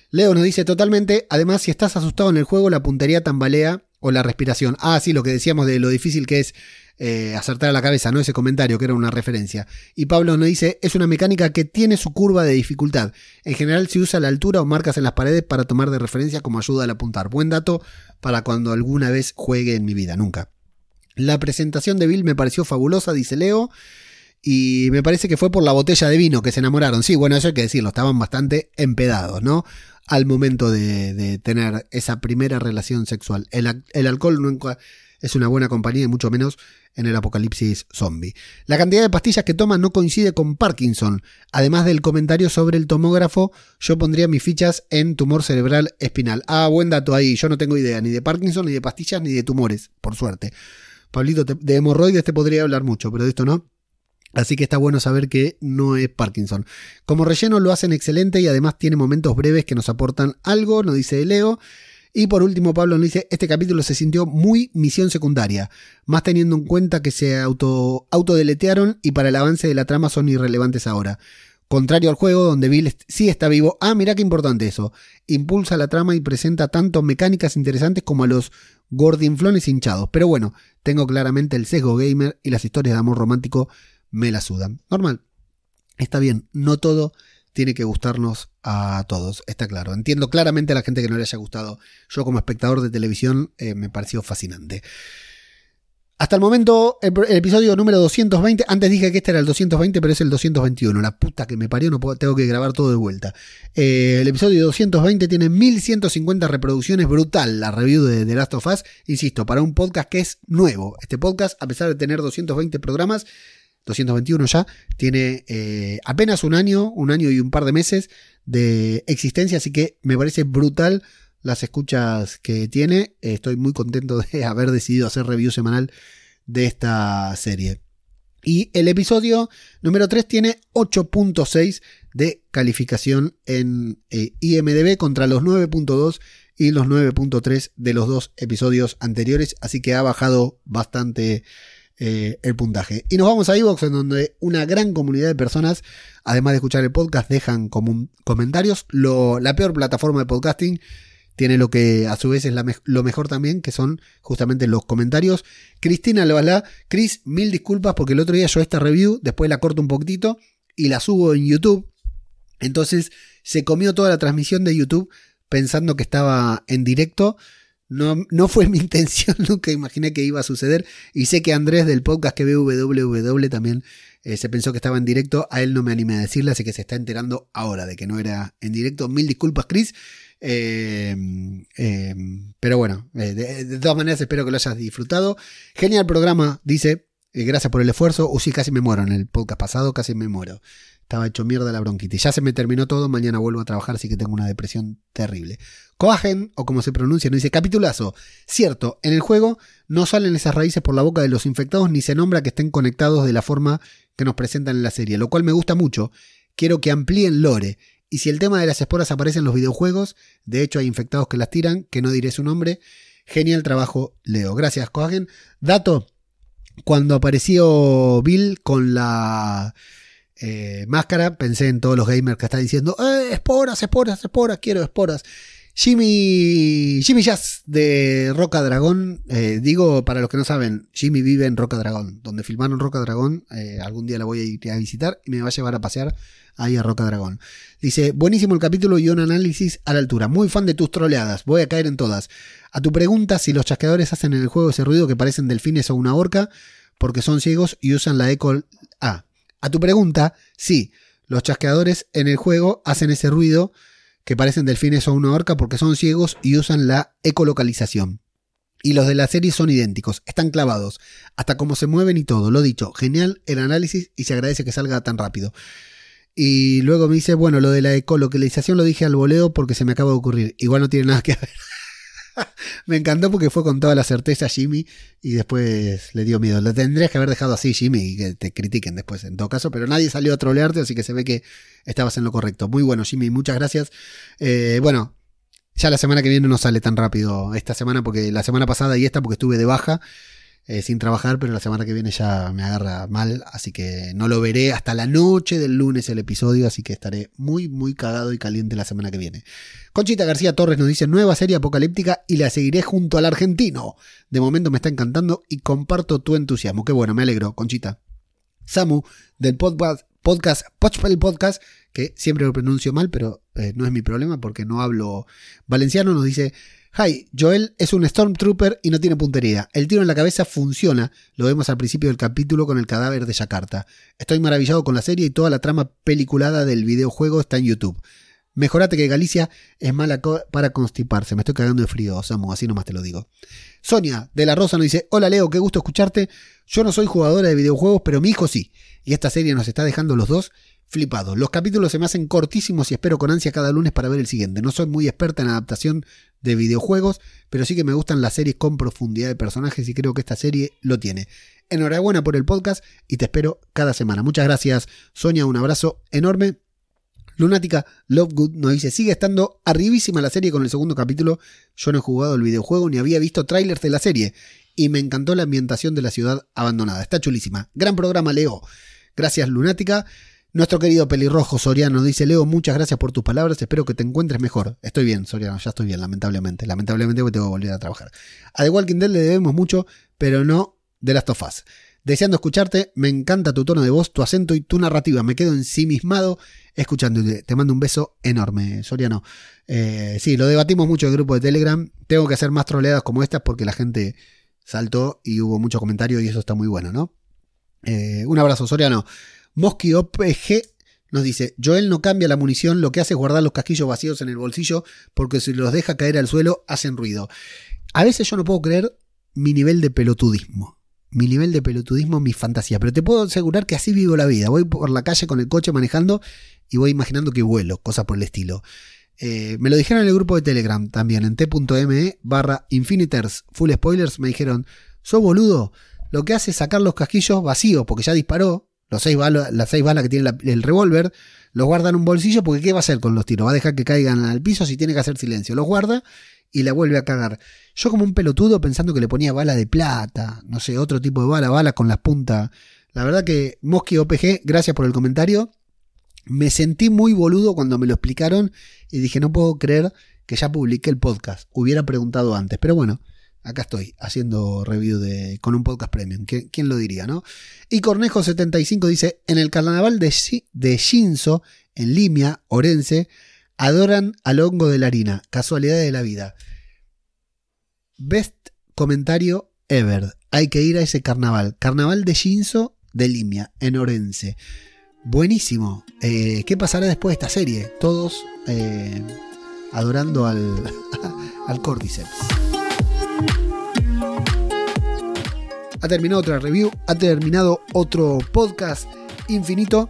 Leo nos dice totalmente, además si estás asustado en el juego la puntería tambalea o la respiración. Ah, sí, lo que decíamos de lo difícil que es eh, acertar a la cabeza, ¿no? Ese comentario que era una referencia. Y Pablo nos dice, es una mecánica que tiene su curva de dificultad. En general se usa la altura o marcas en las paredes para tomar de referencia como ayuda al apuntar. Buen dato para cuando alguna vez juegue en mi vida, nunca. La presentación de Bill me pareció fabulosa, dice Leo. Y me parece que fue por la botella de vino que se enamoraron. Sí, bueno, eso hay que decirlo, estaban bastante empedados, ¿no? Al momento de, tener esa primera relación sexual. El, el alcohol nunca es una buena compañía y mucho menos en el apocalipsis zombie. La cantidad de pastillas que toma no coincide con Parkinson. Además del comentario sobre el tomógrafo, yo pondría mis fichas en tumor cerebral espinal. Ah, buen dato ahí. Yo no tengo idea ni de Parkinson, ni de pastillas, ni de tumores, por suerte. Pablito, de hemorroides te podría hablar mucho, pero de esto no. Así que está bueno saber que no es Parkinson. Como relleno lo hacen excelente y además tiene momentos breves que nos aportan algo, nos dice Leo. Y por último, Pablo nos dice, este capítulo se sintió muy misión secundaria, más teniendo en cuenta que se auto, autodeletearon y para el avance de la trama son irrelevantes ahora. Contrario al juego, donde Bill sí está vivo. Ah, mira qué importante eso. Impulsa la trama y presenta tanto mecánicas interesantes como a los gordinflones hinchados. Pero bueno, tengo claramente el sesgo gamer y las historias de amor romántico me la sudan. Normal. Está bien, no todo tiene que gustarnos a todos, está claro. Entiendo claramente a la gente que no le haya gustado. Yo como espectador de televisión eh, me pareció fascinante. Hasta el momento, el, episodio número 220. Antes dije que este era el 220, pero es el 221. La puta que me parió, no tengo que grabar todo de vuelta. Eh, el episodio 220 tiene 1150 reproducciones. Brutal la review de The Last of Us. Insisto, para un podcast que es nuevo. Este podcast, a pesar de tener 220 programas, 221 ya, tiene eh, apenas un año, un año y un par de meses de existencia. Así que me parece brutal las escuchas que tiene. Estoy muy contento de haber decidido hacer review semanal de esta serie. Y el episodio número 3 tiene 8.6 de calificación en eh, IMDB contra los 9.2 y los 9.3 de los dos episodios anteriores. Así que ha bajado bastante eh, el puntaje. Y nos vamos a iVoox, en donde una gran comunidad de personas, además de escuchar el podcast, dejan como comentarios. la peor plataforma de podcasting tiene lo que a su vez es lo mejor también, que son justamente los comentarios. Cristina Albalá, Cris, mil disculpas porque el otro día yo esta review, después la corto un poquitito y la subo en YouTube. Entonces se comió toda la transmisión de YouTube pensando que estaba en directo. No, no fue mi intención, nunca imaginé que iba a suceder. Y sé que Andrés del podcast que ve www también eh, se pensó que estaba en directo. A él no me animé a decirle, así que se está enterando ahora de que no era en directo. Mil disculpas, Chris. Eh, eh, pero bueno, eh, de, todas maneras espero que lo hayas disfrutado. Genial programa, dice. gracias por el esfuerzo. Uy, sí, casi me muero en el podcast pasado, casi me muero. Estaba hecho mierda la bronquitis. Ya se me terminó todo, mañana vuelvo a trabajar, así que tengo una depresión terrible. Coagen, o como se pronuncia, no dice capitulazo. Cierto, en el juego no salen esas raíces por la boca de los infectados ni se nombra que estén conectados de la forma que nos presentan en la serie, lo cual me gusta mucho. Quiero que amplíen lore y si el tema de las esporas aparece en los videojuegos, de hecho hay infectados que las tiran, que no diré su nombre. Genial trabajo, Leo. Gracias, Coagen. Dato, cuando apareció Bill con la eh, máscara, pensé en todos los gamers que están diciendo, eh, esporas, esporas, esporas, quiero esporas. Jimmy, Jimmy Jazz de Roca Dragón, eh, digo para los que no saben, Jimmy vive en Roca Dragón, donde filmaron Roca Dragón, eh, algún día la voy a ir a visitar y me va a llevar a pasear ahí a Roca Dragón. Dice, buenísimo el capítulo y un análisis a la altura, muy fan de tus troleadas, voy a caer en todas. A tu pregunta si los chasqueadores hacen en el juego ese ruido que parecen delfines o una orca, porque son ciegos y usan la eco... Ah, a tu pregunta, sí, los chasqueadores en el juego hacen ese ruido que parecen delfines o una orca porque son ciegos y usan la ecolocalización. Y los de la serie son idénticos, están clavados, hasta cómo se mueven y todo. Lo dicho, genial el análisis y se agradece que salga tan rápido. Y luego me dice, bueno, lo de la ecolocalización lo dije al voleo porque se me acaba de ocurrir. Igual no tiene nada que ver. me encantó porque fue con toda la certeza Jimmy y después le dio miedo. Lo tendrías que haber dejado así, Jimmy, y que te critiquen después en todo caso, pero nadie salió a trolearte, así que se ve que estabas en lo correcto. Muy bueno, Jimmy, muchas gracias. Eh, bueno, ya la semana que viene no sale tan rápido esta semana, porque la semana pasada y esta porque estuve de baja. Eh, sin trabajar, pero la semana que viene ya me agarra mal, así que no lo veré hasta la noche del lunes el episodio, así que estaré muy, muy cagado y caliente la semana que viene. Conchita García Torres nos dice nueva serie apocalíptica y la seguiré junto al argentino. De momento me está encantando y comparto tu entusiasmo. Qué bueno, me alegro, Conchita. Samu, del podcast, podcast Podcast, que siempre lo pronuncio mal, pero eh, no es mi problema porque no hablo valenciano, nos dice Hi, Joel es un Stormtrooper y no tiene puntería. El tiro en la cabeza funciona, lo vemos al principio del capítulo con el cadáver de Yakarta. Estoy maravillado con la serie y toda la trama peliculada del videojuego está en YouTube. Mejorate que Galicia es mala para constiparse. Me estoy cagando de frío, Samu, así nomás te lo digo. Sonia de la Rosa nos dice: Hola Leo, qué gusto escucharte. Yo no soy jugadora de videojuegos, pero mi hijo sí. Y esta serie nos está dejando los dos flipado. Los capítulos se me hacen cortísimos y espero con ansia cada lunes para ver el siguiente. No soy muy experta en adaptación de videojuegos, pero sí que me gustan las series con profundidad de personajes y creo que esta serie lo tiene. Enhorabuena por el podcast y te espero cada semana. Muchas gracias, Sonia, un abrazo enorme. Lunática Lovegood nos dice, sigue estando arribísima la serie con el segundo capítulo. Yo no he jugado el videojuego ni había visto trailers de la serie y me encantó la ambientación de la ciudad abandonada. Está chulísima. Gran programa, Leo. Gracias, Lunática. Nuestro querido pelirrojo Soriano dice, Leo, muchas gracias por tus palabras, espero que te encuentres mejor. Estoy bien, Soriano, ya estoy bien, lamentablemente. Lamentablemente porque tengo que volver a trabajar. A The Walking Dead le debemos mucho, pero no de las tofas. Deseando escucharte, me encanta tu tono de voz, tu acento y tu narrativa. Me quedo ensimismado escuchándote. Te mando un beso enorme, Soriano. Eh, sí, lo debatimos mucho en el grupo de Telegram. Tengo que hacer más troleadas como estas porque la gente saltó y hubo mucho comentario y eso está muy bueno, ¿no? Eh, un abrazo, Soriano. Mosky OPG nos dice, Joel no cambia la munición, lo que hace es guardar los casquillos vacíos en el bolsillo porque si los deja caer al suelo hacen ruido. A veces yo no puedo creer mi nivel de pelotudismo. Mi nivel de pelotudismo, mi fantasía. Pero te puedo asegurar que así vivo la vida. Voy por la calle con el coche manejando y voy imaginando que vuelo, cosas por el estilo. Eh, me lo dijeron en el grupo de Telegram también, en t.me barra Infiniters Full Spoilers. Me dijeron, sos boludo, lo que hace es sacar los casquillos vacíos porque ya disparó los seis balas, las seis balas que tiene el revólver, los guarda en un bolsillo porque ¿qué va a hacer con los tiros? Va a dejar que caigan al piso si tiene que hacer silencio. Los guarda y la vuelve a cagar. Yo como un pelotudo pensando que le ponía bala de plata, no sé, otro tipo de bala, bala con las puntas. La verdad que Mosky OPG, gracias por el comentario. Me sentí muy boludo cuando me lo explicaron y dije, no puedo creer que ya publiqué el podcast. Hubiera preguntado antes, pero bueno, Acá estoy haciendo review de, con un podcast premium. ¿Quién, lo diría, no? Y Cornejo75 dice: En el carnaval de, de Shinzo, en Limia, Orense, adoran al hongo de la harina. Casualidad de la vida. Best comentario ever. Hay que ir a ese carnaval. Carnaval de Shinzo de Limia, en Orense. Buenísimo. Eh, ¿Qué pasará después de esta serie? Todos eh, adorando al, al Cordyceps. Ha terminado otra review, ha terminado otro podcast infinito.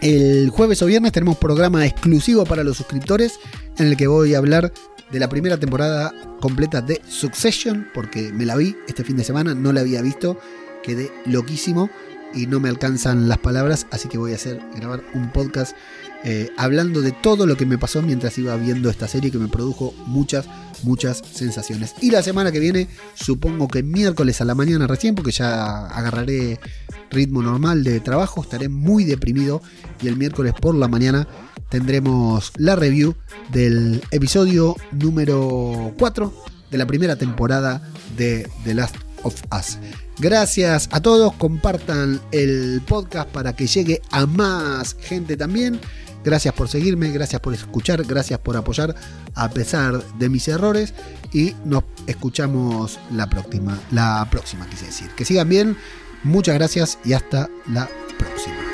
El jueves o viernes tenemos programa exclusivo para los suscriptores en el que voy a hablar de la primera temporada completa de Succession, porque me la vi este fin de semana, no la había visto, quedé loquísimo y no me alcanzan las palabras, así que voy a hacer grabar un podcast eh, hablando de todo lo que me pasó mientras iba viendo esta serie que me produjo muchas, muchas sensaciones. Y la semana que viene, supongo que miércoles a la mañana recién, porque ya agarraré ritmo normal de trabajo, estaré muy deprimido y el miércoles por la mañana tendremos la review del episodio número 4 de la primera temporada de The Last of Us. Gracias a todos, compartan el podcast para que llegue a más gente también. Gracias por seguirme, gracias por escuchar, gracias por apoyar a pesar de mis errores y nos escuchamos la próxima, la próxima quise decir. Que sigan bien, muchas gracias y hasta la próxima.